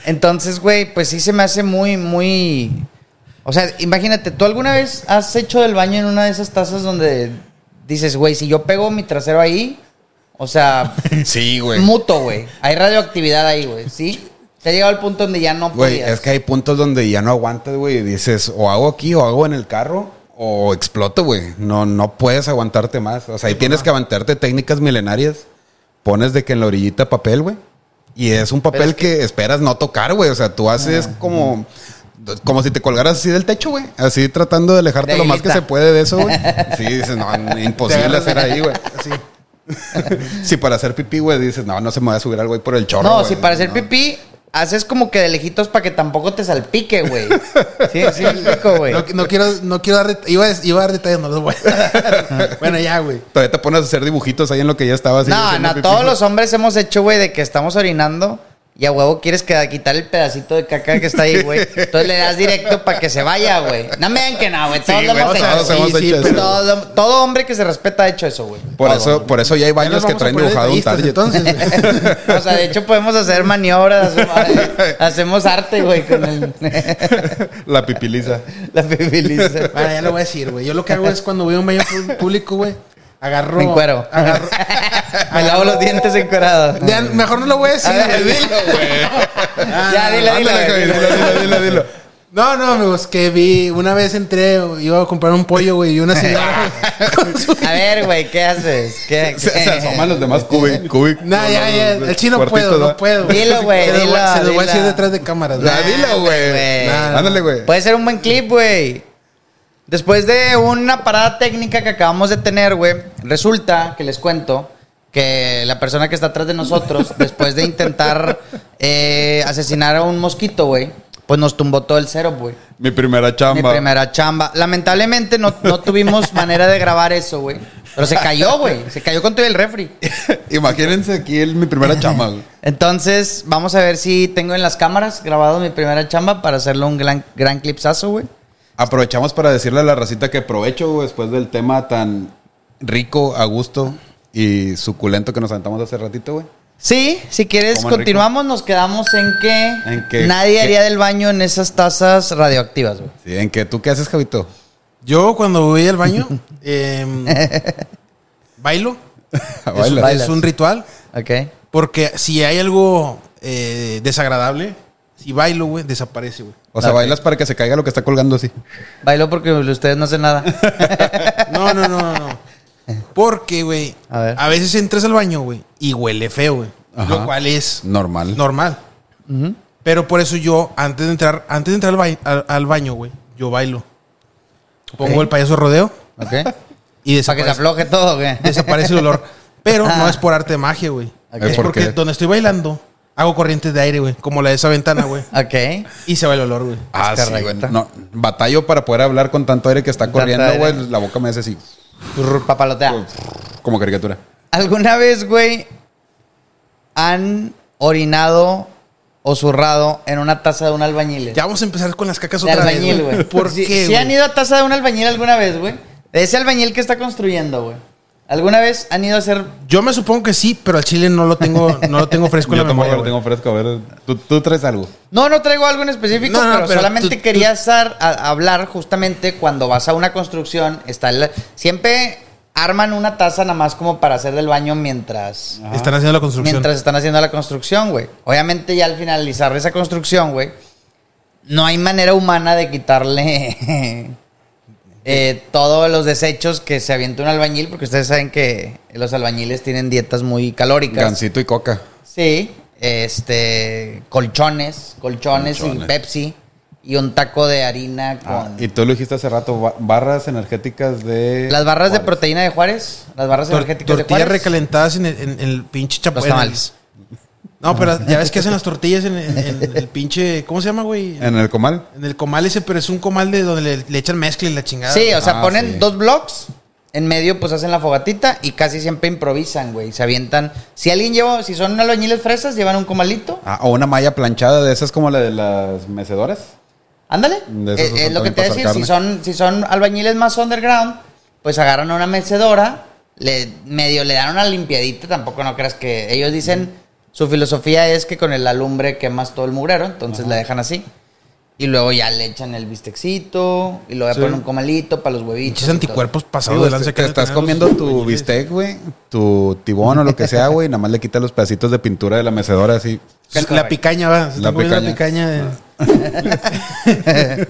Entonces, güey, pues sí se me hace muy, muy. O sea, imagínate, ¿tú alguna vez has hecho del baño en una de esas tazas donde dices, güey, si yo pego mi trasero ahí, o sea, Sí, güey. muto, güey. Hay radioactividad ahí, güey, ¿sí? Se ha llegado al punto donde ya no Güey, podías. es que hay puntos donde ya no aguantas, güey. y Dices, o hago aquí o hago en el carro o exploto, güey. No, no puedes aguantarte más. O sea, ahí tienes que aguantarte técnicas milenarias. Pones de que en la orillita papel, güey. Y es un papel es que... esperas no tocar, güey. O sea, tú haces como... Como si te colgaras así del techo, güey. Así tratando de alejarte De lo más que se puede de eso, güey. Sí, dices, no, imposible hacer ahí, güey. Así. Si para hacer pipí, güey, dices, no, no se me va a subir al güey por el chorro. No, si para hacer No. pipí, haces como que de lejitos para que tampoco te salpique, güey. Sí, sí, explico, güey. No, no quiero, no quiero dar, iba, a- iba a dar detalles, no los voy a Bueno, ya, güey. Todavía te pones a hacer dibujitos ahí en lo que ya estaba así. No, no, pipí. todos los hombres hemos hecho, güey, de que estamos orinando y a huevo quieres que, quitar el pedacito de caca que está ahí, güey. Entonces le das directo para que se vaya, güey. No me digan que no, güey. Todos Sí, lo hemos todos hecho. hemos sí, hecho pero- eso. Todo, todo hombre que se respeta ha hecho eso, güey. Por Todo. eso, por eso ya hay baños que traen dibujado un target. Entonces. O sea, de hecho podemos hacer maniobras, hacemos- hacemos arte, güey, con el, La pipiliza. la pibiliza. Bueno, ya lo voy a decir, güey. Yo lo que hago es cuando voy a un baño público, güey, agarro. En cuero. Agarro. Me lavo los dientes encuerados. Ya, mejor no lo voy a decir, A ver, güey. dilo, güey. Ya, dile, dile, Ándale, güey, dile. dilo, dilo, dilo, dilo. No, no, amigos, que vi, una vez entré, iba a comprar un pollo, güey, y una señora. A ver, güey, ¿qué haces? ¿Qué, Se, se asoman los demás cubic, cubic. Nah, ya, ya, el chino puedo, no puedo. Dilo, güey, Se lo voy- dilo, Se lo voy a decir dilo. detrás de cámaras, Nah, güey. dilo, güey. güey. Nah, Ándale, güey. Puede ser un buen clip, güey. Después de una parada técnica que acabamos de tener, güey, resulta que les cuento que la persona que está atrás de nosotros, después de intentar eh, asesinar a un mosquito, güey, pues nos tumbó todo el cero, güey. Mi primera Mi chamba. primera chamba. Lamentablemente no, no tuvimos manera de grabar eso, güey. Pero se cayó, güey. Se cayó con todo el refri. Imagínense aquí el, mi primera chamba, güey. Entonces, vamos a ver si tengo en las cámaras grabado mi primera chamba para hacerlo un gran, gran clipsazo, güey. Aprovechamos para decirle a la racita que aprovecho después del tema tan rico, a gusto y suculento que nos aventamos hace ratito, güey. Sí, si quieres, continuamos. Nos quedamos en que, En que- nadie que- haría del baño en esas tazas radioactivas, güey. Sí, ¿en qué? ¿Tú qué haces, Javito? Yo cuando voy al baño, em, bailo. Es, un- Bailas. Bailas. es un ritual. Ok. Porque si hay algo eh, desagradable, si bailo, güey, desaparece, güey. O sea, bailas para que se caiga lo que está colgando así. Bailo porque ustedes no hacen nada. No, no, no, no, no. Porque, güey, A veces entras al baño, güey, y huele feo, güey. Lo cual es Normal. normal. Pero por eso yo, antes de entrar, antes de entrar al, bai- al- al baño, güey, yo bailo. Pongo el payaso rodeo Ok. y Para que se desaparece, afloje todo, güey. desaparece el olor. Pero no es por arte de magia, güey. Ok. Es ¿Por porque donde estoy bailando, hago corrientes de aire, güey. Como la de esa ventana, güey. Ok. Y se va el olor, güey. Ah, Es sí, güey. No, batallo para poder hablar con tanto aire que está corriendo, güey. La boca me hace así, Papalotea. como caricatura. ¿Alguna vez, güey, han orinado o zurrado en una taza de un albañil? Ya vamos a empezar con las cacas de otra albañil, vez, güey. ¿Por Si, qué, si han ido a taza de un albañil alguna vez, güey. De ese albañil que está construyendo, güey. ¿Alguna vez han ido a hacer Yo me supongo que sí, pero al chile no lo tengo, no lo tengo fresco en Yo la tampoco lo güey. tengo fresco. A ver, ¿tú, tú traes algo. No, no traigo algo en específico, No, no, pero, pero solamente tú- quería estar a- hablar justamente cuando vas a una construcción. Está el- siempre arman una taza nada más como para hacer del baño mientras, Están haciendo la construcción. mientras están haciendo la construcción, güey. Obviamente ya al finalizar esa construcción, güey, no hay manera humana de quitarle eh, todos los desechos que se avienta un albañil, porque ustedes saben que los albañiles tienen dietas muy calóricas. Gancito y coca. Sí, este, colchones, colchones, y Colchones. Pepsi y un taco de harina con Ah, y tú lo dijiste hace rato, ba- barras energéticas de... las barras de proteína de Juárez, las barras Tor- energéticas de tortillas Juárez. recalentadas en el, en el pinche chapo. Los en el- tamales. No, pero ya ves que hacen las tortillas en, en- en el pinche. ¿Cómo se llama, güey? En el comal. En el comal ese, pero es un comal de donde le, le echan mezcla y la chingada. Sí, o sea, Ah, ponen sí. dos blocks, en medio pues hacen la fogatita y casi siempre improvisan, güey, se avientan. Si alguien lleva, si son albañiles fresas, llevan un comalito. Ah, o una malla planchada de esas como la de las mecedoras. Ándale. De esos Eh, Es lo que también te voy a para decir. Si son, si son albañiles más underground, pues agarran una mecedora, le, medio le dan una limpiadita. Tampoco no creas que ellos dicen, su filosofía es que con el alumbre quemas todo el mugrero, entonces la dejan así. Y luego ya le echan el bistecito. Y luego ya Sí. ponen un comalito para los huevitos. Pinches y anticuerpos pasados de lanza te que estás comiendo tu bistec, güey, tu tibón o lo que sea, güey, nada más le quitas los pedacitos de pintura de la mecedora así. La picaña, va. Se La está comiendo La picaña. de-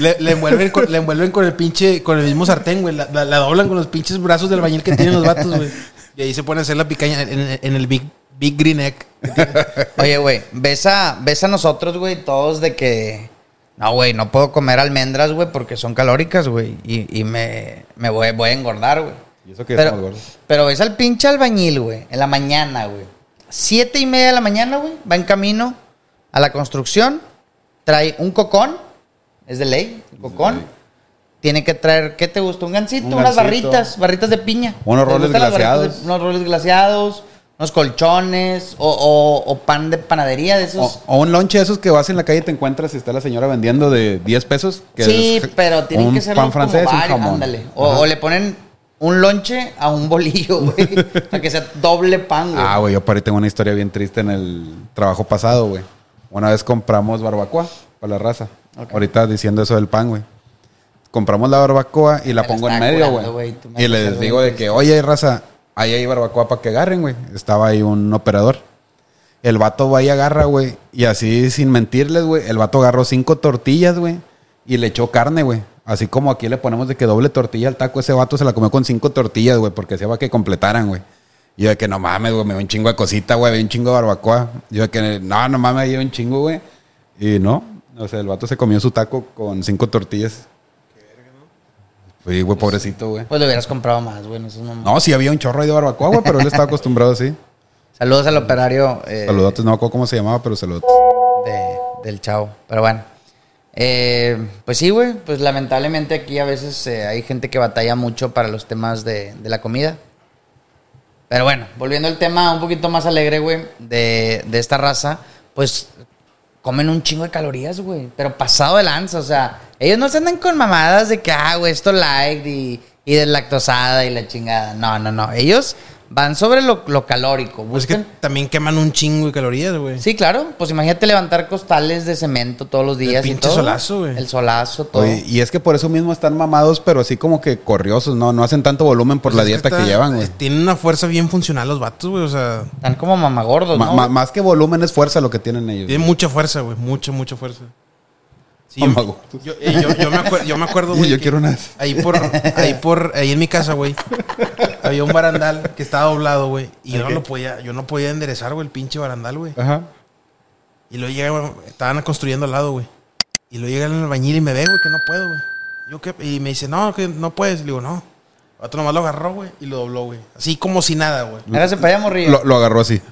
le, le envuelven con, le envuelven con el pinche, con el mismo sartén, güey. La, la- la doblan con los pinches brazos del bañil que tienen los vatos, güey. Y ahí se pone a hacer la picaña en, en el Big, big Green Egg. Oye, güey, ves a, ves a nosotros, güey, todos de que. No, güey, no puedo comer almendras, güey, porque son calóricas, güey. Y, y me, me voy, voy a engordar, güey. Y eso que estamos Pero, gordos. pero ves al pinche albañil, güey, en la mañana, güey. Siete y media de la mañana, güey, va en camino a la construcción, trae un cocón, es de ley, un cocón. ley. Tiene que traer, ¿qué te gusta? Un gancito, Un unas barritas, barritas de piña. Unos ¿Te roles barritas de- unos roles glaseados, unos colchones, o, o- o pan de panadería de esos. O, o un lonche de esos que vas en la calle y te encuentras y está la señora vendiendo de 10 pesos. que sí, es pero tienen que ser pan francés ándale. O, le ponen un lonche a un bolillo, güey, para que sea doble pan, güey. Ah, güey, yo por ahí tengo una historia bien triste en el trabajo pasado, güey. Una vez compramos barbacoa para la raza. Ahorita diciendo eso del pan, güey. Compramos la barbacoa y la Me pongo en medio, güey. Y les digo de que, oye, raza, ahí hay barbacoa para que agarren, güey. Estaba ahí un operador. El vato va y agarra, güey. Y así, sin mentirles, güey, el vato agarró cinco tortillas, güey. Y le echó carne, güey. Así como aquí le ponemos de que doble tortilla al taco, ese vato se la comió con cinco tortillas, güey, porque hacía para que completaran, güey. Y yo de que no mames, güey, me dio un chingo de cosita, güey, me un chingo de barbacoa. Yo de que no, no mames, me dio un chingo, güey. Y no, o sea, el vato se comió su taco con cinco tortillas. Sí, güey, pobrecito, güey. Pues lo hubieras comprado más, güey. no. No, sí había un chorro ahí de barbacoa, güey, pero él estaba acostumbrado así. Saludos al operario eh, Saludotes, no me acuerdo cómo se llamaba, pero saludos. de- del chavo. Pero bueno. Eh, pues sí, güey. Pues lamentablemente aquí a veces eh, hay gente que batalla mucho para los temas de, de la comida. Pero bueno, volviendo al tema un poquito más alegre, güey, de, de esta raza, pues comen un chingo de calorías, güey. Pero pasado de lanza, o sea, ellos no se andan con mamadas de que, ah, güey, esto light y, y deslactosada y la chingada. No, no, no. Ellos van sobre lo, lo calórico. Pues es que Buscan- también queman un chingo de calorías, güey. Sí, claro. Pues imagínate levantar costales de cemento todos los días. y pinche todo. solazo, güey. El solazo, todo. Oye, y es que por eso mismo están mamados, pero así como que corriosos, ¿no? No hacen tanto volumen por Pues la dieta que, está- llevan, güey. Tienen una fuerza bien funcional los vatos, güey. O sea, Están como mamagordos, Ma- ¿no? ma- más que volumen es fuerza lo que tienen ellos. tienen mucha fuerza, güey. Mucha, mucha fuerza. Sí, yo, eh, yo- yo me acuer- yo me acuerdo, Y güey. yo que quiero una de esas. Ahí por, ahí por, ahí en mi casa, güey. Había un barandal que estaba doblado, güey. Y yo no lo podía, yo no podía enderezar, güey, el pinche barandal, güey. Ajá. Y luego llega, güey, estaban construyendo al lado, güey. Y luego llega el albañil y me ve, güey, que no puedo, güey. Yo qué, y me dice, no, que no puedes. Le digo, no. Otro nomás lo agarró, güey, y lo dobló, güey. Así como si nada, güey. Hágase para allá, morrillo. Lo, lo agarró así,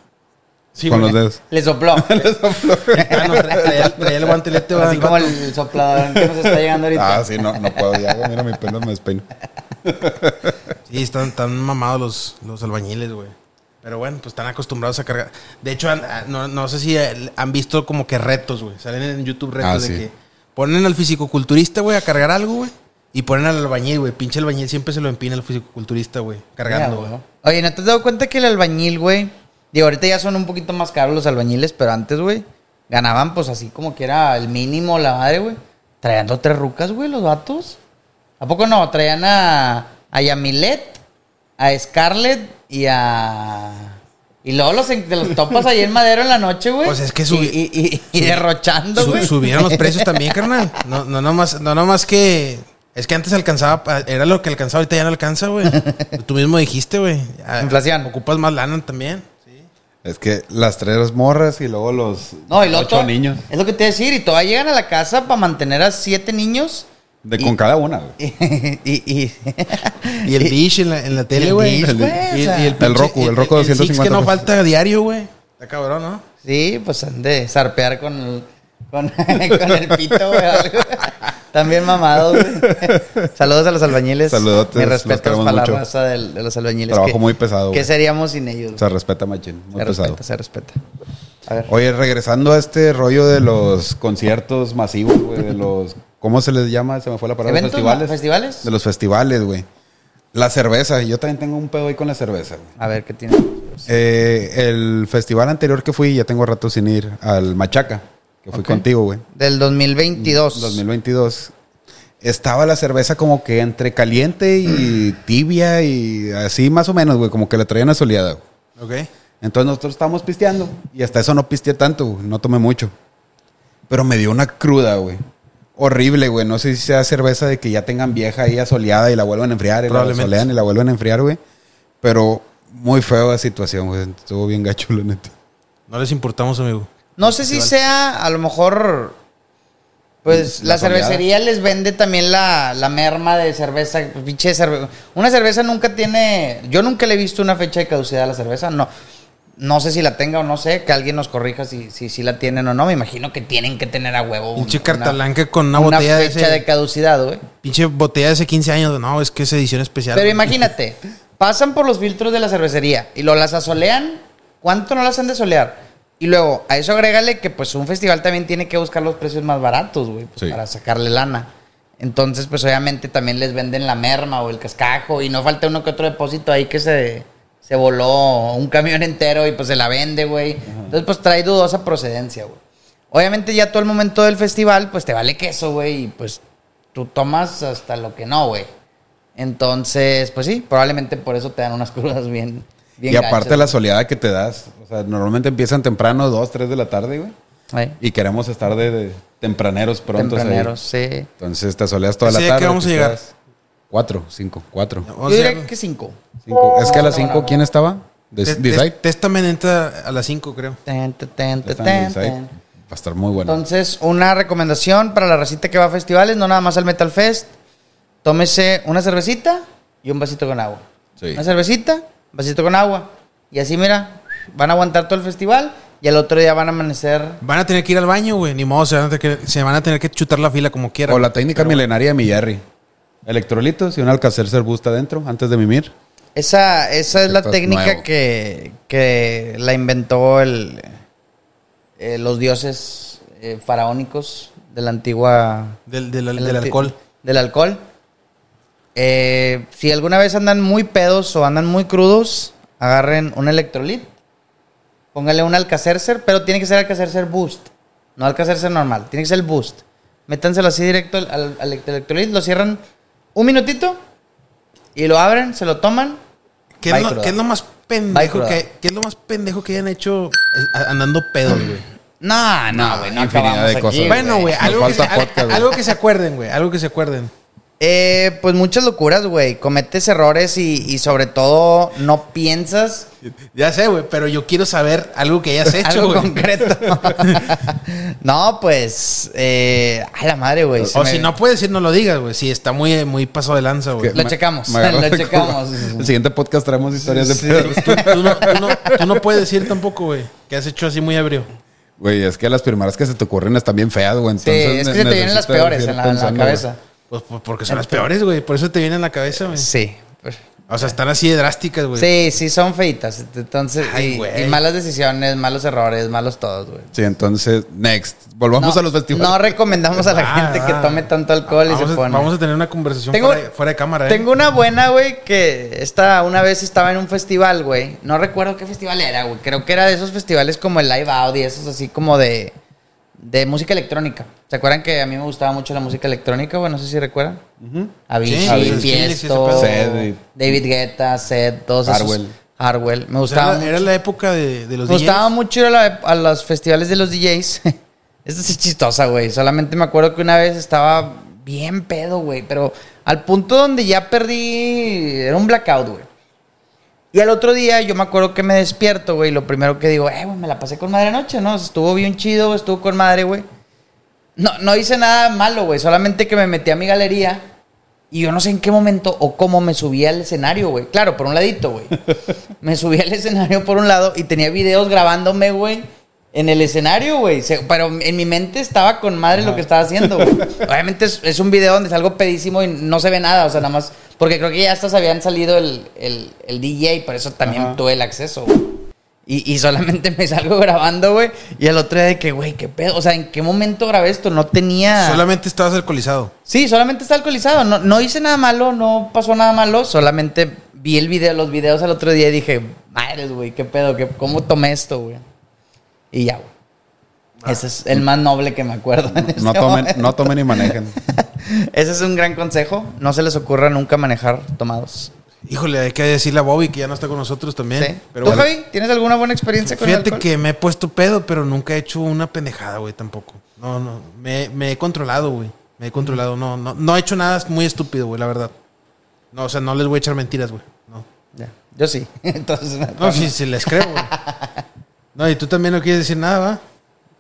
Sí, con güey. los dedos. Le sopló. Ah, no, traía, traía- traía el guantelete. Así como el soplador que nos está llegando ahorita. Ah, sí, no, no puedo ya, güey. Mira mi pelo, me despeino. Sí, están, están mamados los, los albañiles, güey. Pero bueno, pues están acostumbrados a cargar. De hecho, han- ah, no, no sé si eh, han visto como que retos, güey. Salen en YouTube retos Ah, de sí. que ponen al fisicoculturista, güey, a cargar algo, güey. Y ponen al albañil, güey. Pinche albañil siempre se lo empina al fisicoculturista, güey. Cargando, güey. Oye, ¿no te has dado cuenta que el albañil, güey? Digo, ahorita ya son un poquito más caros los albañiles, pero antes, güey, ganaban pues así como que era el mínimo, la madre, güey. Traían dos, tres rucas, güey, los vatos. ¿A poco no? Traían a, a Yamilet, a Scarlett y a... Y luego los, te los topas ahí en Madero en la noche, güey. Pues es que subi- y, y- y derrochando, güey. subieron los precios también, carnal. No, no, nomás, no nomás que. Es que antes alcanzaba, era lo que alcanzaba, ahorita ya no alcanza, güey. Tú mismo dijiste, güey. Ya Inflación. Ocupas más lana también. Es que las tres morras y luego los No, y lo ocho niños. Es lo que te iba a decir. Y todavía llegan a la casa para mantener a siete niños. De, Y- con cada una, güey. y, y, Y el dish en la, en la tele, el güey. sea. y El Roku, el Roku el Six 250 que no pesos. falta diario, güey. Está cabrón, ¿no? Sí, pues han de zarpear con el, con, con el pito, güey. También mamados, güey. Saludos a los albañiles. Saludotes, Mis respetos para mucho. la raza del- de, los albañiles. Trabajo que- muy pesado, ¿Qué seríamos sin ellos? Se respeta, machín. Muy se pesado. respeta, se respeta. A ver. Oye, regresando a este rollo de los conciertos masivos, güey, de los... ¿Cómo se les llama? Se me fue la palabra. ¿Eventos, festivales. ¿Festivales? De los festivales, güey. La cerveza. Yo también tengo un pedo ahí con la cerveza, güey. A ver, ¿qué tiene? Eh, el festival anterior que fui, ya tengo rato sin ir, al Machaca. Que fui contigo, güey. Del 2022. 2022. Estaba la cerveza como que entre caliente y tibia y así más o menos, güey, como que la traían asoleada. güey. Ok. Entonces nosotros estábamos pisteando y hasta eso no pisteé tanto, güey, no tomé mucho. Pero me dio una cruda, güey. Horrible, güey. No sé si sea cerveza de que ya tengan vieja ahí asoleada y la vuelvan a enfriar y la asolean y la vuelvan a enfriar, güey. Pero muy feo la situación, güey. Estuvo bien gacho, la neta. No les importamos, amigo. No sé si sea, a lo mejor, pues La cervecería les vende también la, la merma de cerveza. Pinche cerveza. Una cerveza nunca tiene. Yo nunca le he visto una fecha de caducidad a la cerveza. No. No sé si la tenga o no sé. Que alguien nos corrija si, si, si la tienen o no. Me imagino que tienen que tener a huevo. un- Pinche cartalanca con una, una botella de fecha ese. de caducidad, güey. Pinche botella de hace 15 años. No, es que es edición especial. Pero güey. imagínate, pasan por los filtros de la cervecería y lo las asolean. ¿Cuánto no las han de solear? Y luego, a eso agrégale que pues un festival también tiene que buscar los precios más baratos, güey, pues, Sí. para sacarle lana. Entonces, pues obviamente también les venden la merma o el cascajo y no falta uno que otro depósito ahí que se, se voló un camión entero y pues se la vende, güey. Entonces, pues trae dudosa procedencia, güey. Obviamente ya todo el momento del festival, pues te vale queso, güey, y pues tú tomas hasta lo que no, güey. Entonces, pues sí, probablemente por eso te dan unas crudas bien, bien y aparte gachas. la soleada que te das. O sea, normalmente empiezan temprano, 2, 3 de la tarde, güey. Ay, Y queremos estar de, de tempraneros pronto. tempraneros, sí. Entonces te soleas toda la ¿Ese día tarde. qué vamos a llegar? Cuatro, cinco, cuatro. Yo diría que cinco. Cinco. Es que a las no, cinco, no. ¿quién estaba? De, Te- Decide. entra a las 5, creo. Ten. Va a estar muy bueno. Entonces, una recomendación para la racita que va a festivales, no nada más al Metal Fest. Tómese una cervecita y un vasito con agua. Sí. Una cervecita, vasito con agua. Y así, mira, van a aguantar todo el festival y al otro día van a amanecer. Van a tener que ir al baño, güey. Ni modo, se van a tener que, se van a tener que chutar la fila como quieran. O la técnica milenaria de mi Jerry. Electrolitos y un alcacercer boost adentro antes de mimir. Esa, esa es la técnica que, que la inventó el, eh, los dioses eh, faraónicos de la antigua Del, del- El del alcohol. Del alcohol. Eh, si alguna vez andan muy pedos o andan muy crudos, agarren un electrolit. Póngale un Alcacercer, pero tiene que ser Alcacercer Boost. No Alcacercer normal, tiene que ser el Boost. Métanselo así directo al, al- al electrolit, lo cierran un minutito y lo abren, se lo toman. ¿Qué, es lo, cruda. qué es lo más pendejo que, qué es lo más pendejo que hayan hecho eh, andando pedos, güey? No, no, güey, no infinidad acabamos de aquí, cosas. Bueno, algo, güey. algo que se acuerden, güey. Algo que se acuerden. Eh, pues muchas locuras, güey. Cometes errores y, y sobre todo no piensas Ya sé, güey, pero yo quiero saber algo que hayas hecho, algo concreto. no, pues, eh, ay la madre, güey. O me- si no puedes decir, no lo digas, güey. Si está muy, muy paso de lanza, güey. Lo checamos, lo checamos. El siguiente podcast traemos historias de Sí, pedos. tú, tú no, tú no- tú no puedes decir tampoco, güey, que has hecho así muy ebrio. Güey, es que las primeras que se te ocurren están bien feas, güey. Sí, es que se te vienen las peores en la, en la pensando, cabeza. Pues, pues, porque son las peores, güey. Por eso te viene en la cabeza, güey. Sí. O sea, están así de drásticas, güey. Sí, sí, son feitas. Entonces, Ay, y- malas decisiones, malos errores, malos todos, güey. Sí, entonces, next. Volvamos no, a los festivales. no recomendamos a la Ah, gente que ah. tome tanto alcohol y se a, pone. vamos a tener una conversación Tengo- fuera, de, fuera de cámara, ¿eh? Tengo una buena, güey, que esta, una vez estaba en un festival, güey. No recuerdo qué festival era, güey. Creo que era de esos festivales como el Live Out y esos así como de, de música electrónica. ¿Se acuerdan que a mí me gustaba mucho la música electrónica, güey? No sé si recuerdan. Avicii, Sí, Avicii, Fiesto, sí, y- David Guetta, Sed, todos esos. Hardwell. Hardwell. Me O sea, gustaba era, la época de, de los Me gustaba DJs. mucho ir a, la- a los festivales de los DJs. Esta sí es chistosa, güey. Solamente me acuerdo que una vez estaba bien pedo, güey. Pero al punto donde ya perdí. Era un blackout, güey. Y al otro día yo me acuerdo que me despierto, güey. y Lo primero que digo, eh, güey, me la pasé con madre anoche, ¿no? Estuvo bien chido, estuvo con madre, güey. No, no hice nada malo, güey. Solamente que me metí a mi galería. Y yo no sé en qué momento o cómo me subí al escenario, güey. Claro, por un ladito, güey. Me subí al escenario por un lado y tenía videos grabándome, güey. En el escenario, güey. Pero en mi mente estaba con madre lo que estaba haciendo, güey. Obviamente es, es un video donde salgo pedísimo y no se ve nada. O sea, nada más. Porque creo que ya hasta se habían salido el, el, el DJ. Por eso también Ajá. tuve el acceso, güey. Y, y solamente me salgo grabando, güey. Y el otro día de que, güey, qué pedo. O sea, ¿en qué momento grabé esto? No tenía. Solamente estabas alcoholizado. Sí, solamente está alcoholizado. No, no hice nada malo, no pasó nada malo. Solamente vi el video, los videos al otro día y dije, madres, güey, qué pedo, qué, ¿cómo tomé esto, güey? Y ya, güey. Ese es el más noble que me acuerdo. en este No tomen, momento. no tomen ni manejen. Ese es un gran consejo. No se les ocurra nunca manejar tomados. Híjole, hay que decirle a Bobby que ya no está con nosotros también. Sí. Pero ¿Tú, bueno, Javi, tienes alguna buena experiencia con el Fíjate que me he puesto pedo, pero nunca he hecho una pendejada, güey, tampoco. No, no. Me, me he controlado, güey. Me he controlado. No, no, no he hecho nada muy estúpido, güey, la verdad. No, o sea, no les voy a echar mentiras, güey. No. Ya, Yo sí. Entonces, No, sí, sí les creo, güey. No, y tú también no quieres decir nada, ¿va?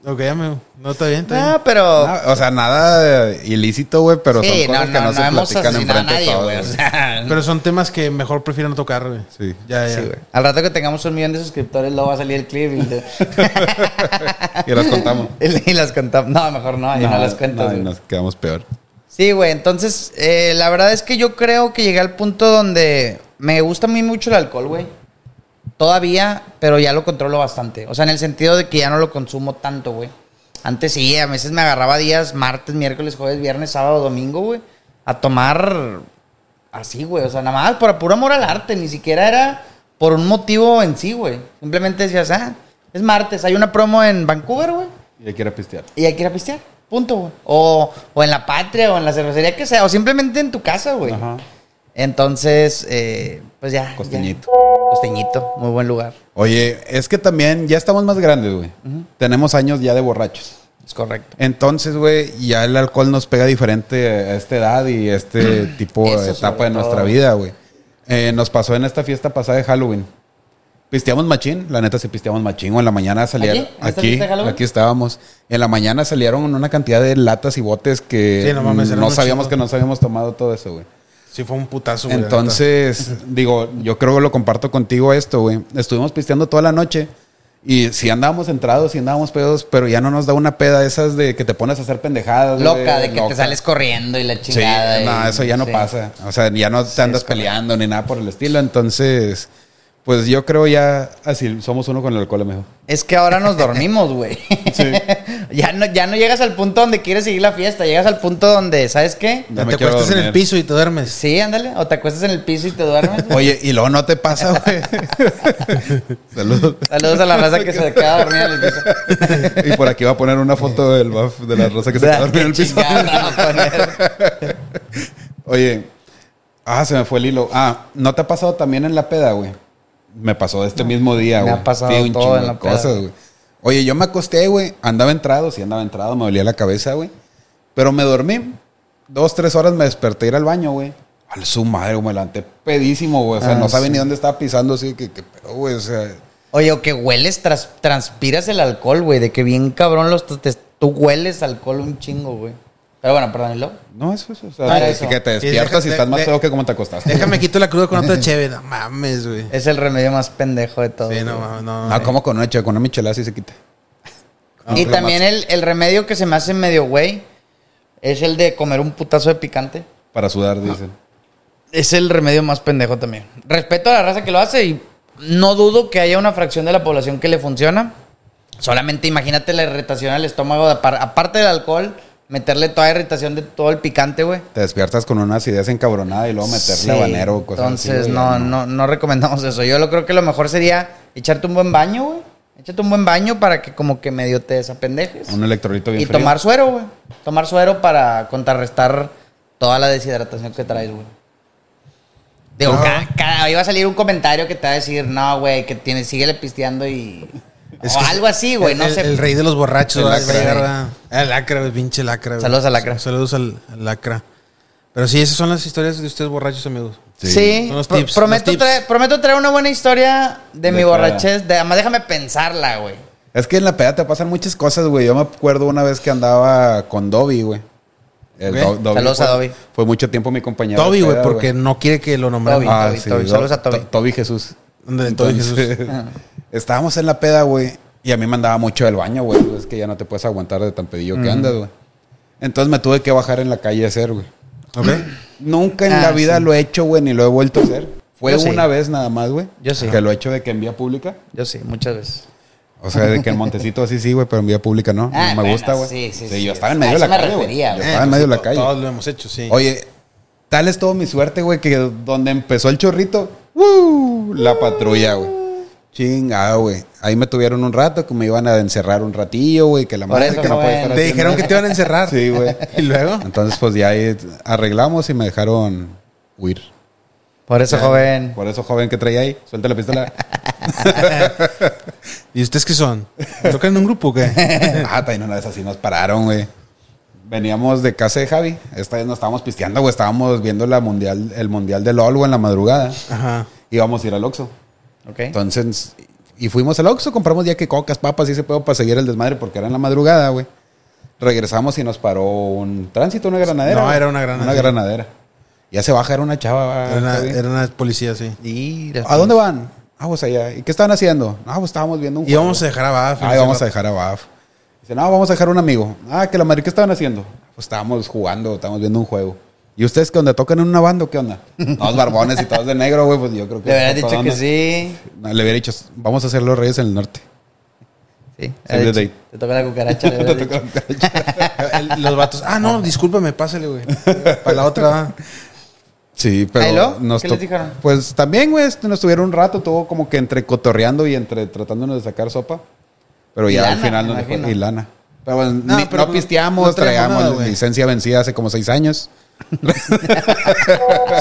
Ok, ya me... No, está bien, está bien. No, pero... No, o sea, nada eh, ilícito, güey, pero sí, son cosas no, que no, no, no se platican a enfrente de nadie, todos. güey. O sea, Pero son temas que mejor prefiero no tocar, güey. Sí. Ya, ya. sí, güey. Al rato que tengamos un millón de suscriptores, luego va a salir el clip y, Y las contamos. y las contamos. No, mejor no, y no, las cuento. no, güey. y nos quedamos peor. Sí, güey. Entonces, eh, la verdad es que yo creo que llegué al punto donde me gusta muy mucho el alcohol, güey. Todavía, pero ya lo controlo bastante. O sea, en el sentido de que ya no lo consumo tanto, güey. Antes sí, a veces me agarraba días, martes, miércoles, jueves, viernes, sábado, domingo, güey. A tomar así, güey. O sea, nada más por puro amor al arte. Ni siquiera era por un motivo en sí, güey. Simplemente decías, ah, es martes, hay una promo en Vancouver, güey. Y hay que ir a pistear. Y hay que ir a pistear. Punto, güey. O, o en la patria, o en la cervecería que sea, o simplemente en tu casa, güey. Ajá. Entonces, eh, pues ya. ya. Costeñito. Costeñito, muy buen lugar. Oye, es que también ya estamos más grandes, güey. Tenemos años ya de borrachos. Es correcto. Entonces, güey, ya el alcohol nos pega diferente a esta edad y a este tipo de etapa de nuestra todo. vida, güey. Eh, nos pasó en esta fiesta pasada de Halloween. Pisteamos machín, la neta sí pisteamos machín. O en la mañana salían. ¿Aquí? ¿En esta Aquí, estábamos. En la mañana salieron una cantidad de latas y botes que Sí, no mames, sabíamos que nos habíamos tomado todo eso, güey. Sí, fue un putazo, güey. Entonces, digo, yo creo que lo comparto contigo esto, güey. Estuvimos pisteando toda la noche y sí andábamos entrados, sí andábamos pedos, pero ya no nos da una peda esas de que te pones a hacer pendejadas. Loca, de que loca. te sales corriendo y la Sí, chingada. no, y- eso ya no sí. pasa. O sea, ya no te Sí, andas peleando ni nada por el estilo. Entonces, pues yo creo ya así, somos uno con el alcohol, mejor. Es que ahora nos dormimos, güey. ya, no, ya no llegas al punto donde quieres seguir la fiesta. Llegas al punto donde, ¿sabes qué? Ya te acuestas en el piso y te duermes. Sí, ándale. O te acuestas en el piso y te duermes. Oye, y luego no te pasa, güey. Saludos. Saludos a la raza que se queda dormida en el piso. Y por aquí va a poner una foto del buff de la rosa que se quedó dormida en el piso. Oye, ah, se me fue el hilo. Ah, ¿no te ha pasado también en la peda, güey? Me pasó este mismo día, me güey. ha pasado Sí, un todo en la cosas, güey. Oye, yo me acosté, güey. Andaba entrado, sí andaba entrado, me dolía la cabeza, güey. Pero me dormí. Dos, tres horas me desperté a ir al baño, güey. Al su madre, güey, me levanté pedísimo, güey. O sea, Ah, no sabía sí. ni dónde estaba pisando, así que, que pedo, güey. O sea, Oye, o que hueles, tras- transpiras el alcohol, güey. De que bien cabrón los te- tú hueles alcohol un chingo, güey. Pero bueno, perdón, ¿y luego? no, eso, eso. O sea, Ah, que- eso. que te despiertas y deja- estás más pedo que como te acostaste. Déjame quito la cruda con otra chévere. No mames, güey. Es el remedio más pendejo de todo. Sí, no mames, no. No, como con una, con una michelada sí se quita. Y también el, el remedio que se me hace medio güey es el de comer un putazo de picante. Para sudar, dicen. Es el remedio más pendejo también. Respeto a la raza que lo hace y no dudo que haya una fracción de la población que le funciona. Solamente imagínate la irritación al estómago, de apar- aparte del alcohol, meterle toda la irritación de todo el picante, güey. Te despiertas con unas ideas encabronadas y luego meterle Sí, habanero, cosas Entonces, así. no, no, no recomendamos eso. Yo lo creo que lo mejor sería echarte un buen baño, güey. Échate un buen baño para que como que medio te desapendejes. Un electrolito bien Y frío. tomar suero, güey. Tomar suero para contrarrestar toda la deshidratación que traes, güey. Digo, No. cada, cada- iba a salir un comentario que te va a decir, no, güey, que tienes, síguele pisteando y. Es o que algo así, güey, el- no el, sé. El rey de los borrachos, El ¿verdad? lacra. El lacra, güey, pinche lacra. güey. Saludos al lacra. Saludos al, al lacra. Pero sí, esas son las historias de ustedes borrachos, amigos. Sí, Son los pro- tips, prometo, los tips. traer, prometo traer una buena historia de, De mi borrachez. De, además, déjame pensarla, güey. Es que en la peda te pasan muchas cosas, güey. Yo me acuerdo una vez que andaba con Dobby, güey. El Ok. Do- Dobby Saludos fue, a Dobby. Fue mucho tiempo mi compañero. Toby, güey, porque no quiere que lo. Toby. Ah, Toby, sí. Toby. Do- Saludos a Toby. To- Toby Jesús. Entonces, Jesús. Estábamos en la peda, güey. Y a mí me andaba mucho del baño, güey. Es que ya no te puedes aguantar de tan pedillo que andas, güey. Entonces me tuve que bajar en la calle a hacer, güey. ¿Ok? Nunca en Ah, la vida sí. lo he hecho, güey, ni lo he vuelto a hacer. Fue Yo sí. una vez nada más, güey. Yo sí. Que lo he hecho de que en vía pública. Yo sí, muchas veces. O sea, de que en Montecito así sí, güey, pero en vía pública no. Ah, no me bueno, gusta, güey. sí, sí, sí. yo estaba en medio de la calle, refería, Yo estaba en medio de la calle. Todos lo hemos hecho, sí. Oye, tal es todo mi suerte, güey, que donde empezó el chorrito, ¡uh! la patrulla, güey. Chingado, güey. Ahí me tuvieron un rato, que me iban a encerrar un ratillo, güey, que la Por madre eso, que no estar Te haciendo dijeron que te iban a encerrar. Sí, güey. Y luego. Entonces, pues ya ahí arreglamos y me dejaron huir. Por eso, joven. Por eso, joven que traía ahí, suelta la pistola. ¿Y ustedes qué son? ¿Tocan en un grupo o qué? ah, también una vez así nos pararon, güey. Veníamos de casa de Javi. Esta vez nos estábamos pisteando, güey. Estábamos viendo la mundial, el mundial del LOL, en la madrugada. Ajá. Íbamos a ir al Oxxo. Ok. Entonces, y fuimos al Oxxo, compramos ya que cocas, papas y ese pedo para seguir el desmadre porque era en la madrugada, güey. Regresamos y nos paró un tránsito, una granadera. No, güey. era una granadera. Una granadera. Ya se baja, era una chava. Era una, era una policía, sí. ¿A dónde van? Ah, pues allá. ¿Y qué estaban haciendo? Ah, pues estábamos viendo un Y vamos a juego. dejar a Baf. Ah, vamos a dejar a Baf. Dice, no, vamos a dejar a un amigo. Ah, que la madre, ¿qué estaban haciendo? Pues estábamos jugando, estábamos viendo un juego. ¿Y ustedes qué onda? ¿Tocan en una banda o qué onda? Todos barbones y todos de negro, güey. Pues yo creo que... Le hubieras ¿toda dicho que sí. No, le hubiera dicho, vamos a hacer los Reyes en el Norte. Sí. The Te te toca la cucaracha. le dicho. El- Los vatos. Ah, no, discúlpame, pásale, güey. Para la otra. Sí, pero nos ¿Qué les dijeron? Pues también, güey, este, nos tuvieron un rato, todo como que entre cotorreando y entre tratándonos de sacar sopa. Pero Y ya al final nos dejó y lana. Pero bueno, No, ni- pero no no- pisteamos, no traíamos nada, licencia vencida hace como seis años.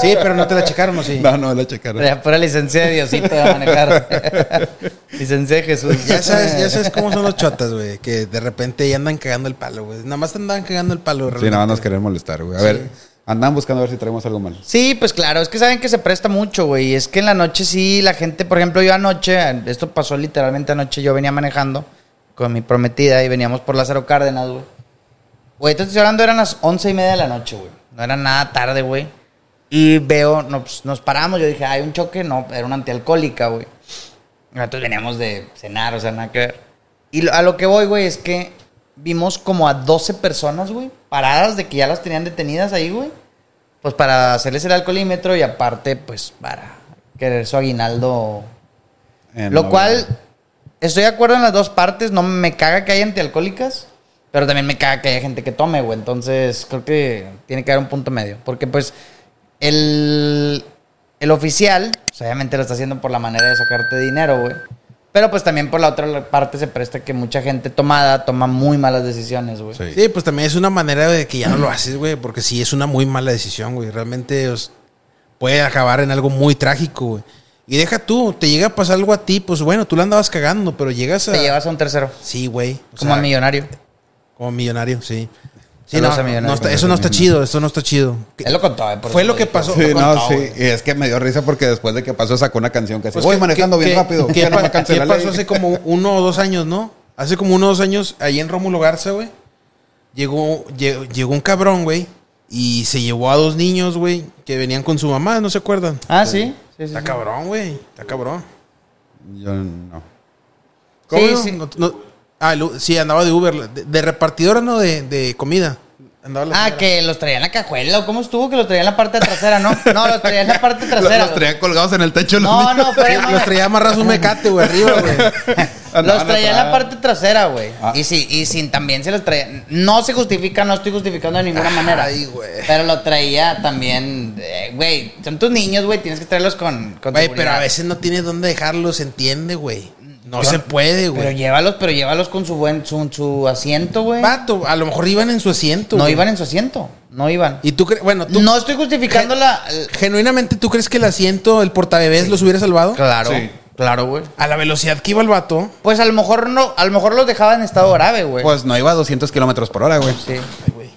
Sí, pero no te la checaron, ¿o sí? No, no, la checaron. Traía pura licencia de Diosito de manejar. licencia de Jesús. Ya sabes, ya sabes cómo son los chotas, güey. Que de repente ya andan cagando el palo, güey. Nada más te andan cagando el palo, Sí, realmente. nada más nos querer molestar, güey. A ver, andan buscando a ver si traemos algo mal. Sí, pues claro, es que saben que se presta mucho, güey. Es que en la noche sí, la gente, por ejemplo, yo anoche, esto pasó literalmente anoche, yo venía manejando con mi prometida y veníamos por Lázaro Cárdenas, güey. Güey, estoy hablando, eran las once y media de la noche, güey. No era nada tarde, güey. Y veo, nos, nos paramos, yo dije, hay un choque, no, era una antialcohólica, güey. Nosotros veníamos de cenar, o sea, nada que ver. Y a lo que voy, güey, es que vimos como a 12 personas, güey, paradas de que ya las tenían detenidas ahí, güey. Pues para hacerles el alcoholímetro y aparte, pues para querer su aguinaldo. En Lo cual, estoy de acuerdo en las dos partes. No me caga que haya antialcohólicas, pero también me caga que haya gente que tome, güey. Entonces, creo que tiene que haber un punto medio. Porque, pues, el, el oficial, pues, obviamente lo está haciendo por la manera de sacarte dinero, güey. Pero, pues, también por la otra parte se presta que mucha gente tomada toma muy malas decisiones, güey. Sí. Sí, pues también es una manera de que ya no lo haces, güey. Porque sí, es una muy mala decisión, güey. Realmente os- puede acabar en algo muy trágico, güey. Y deja tú, te llega a pasar algo a ti, pues bueno, tú la andabas cagando, pero llegas a. Te llevas a un tercero, Sí, güey. Como sea, a millonario. Como millonario, sí. Sí, no, a Millonario. no está- eso no está chido, eso no está chido. Él lo contó, eh, por Fue lo que pasó. Sí, lo no, sí. Y es que me dio risa porque después de que pasó sacó una canción que así, Pues, voy ¿qué- manejando qué- bien qué- rápido. ¿Qué, no pasó hace como uno o dos años, no? Hace como uno o dos años, ahí en Rómulo Garza, güey, llegó, llegó, llegó un cabrón, güey, y se llevó a dos niños, güey, que venían con su mamá, ¿no se acuerdan? Ah, sí. Sí, sí, Está sí. cabrón, güey, está cabrón. Yo no. ¿Cómo Sí, no? sí. No- no- ah, el sí, andaba de Uber, de, de repartidora, no, de, de comida. Andaba la Ah, señora. que los traía en la cajuela. ¿o ¿Cómo estuvo que los traía en la parte trasera, no? No, los traía en la parte Los, trasera. los traía colgados en el techo. los No, niños. no, fue Los traía amarrados un mecate, güey, arriba, güey. Los traía en la parte trasera, güey. Ah. Y sí, y sin también se los traía. No se justifica, no estoy justificando de ninguna manera. Ay, güey. Pero lo traía también, eh, güey. son tus niños, güey. Tienes que traerlos con, con Güey, pero seguridad. a veces no tiene dónde dejarlos, se entiende, güey. No Yo- se puede, güey. Pero llévalos, pero llévalos con su buen, su, su asiento, güey. Vato, a lo mejor iban en su asiento. No güey. iban en su asiento. No iban. Y tú crees, bueno, tú No estoy justificando la. genuinamente tú crees que el asiento, el portabebés los hubiera salvado? Claro, Sí. Claro, güey. A la velocidad que iba el vato. Pues a lo mejor no, a lo mejor los dejaba en estado grave, güey. Pues no iba a 200 kilómetros por hora, güey. sí. Ay, güey.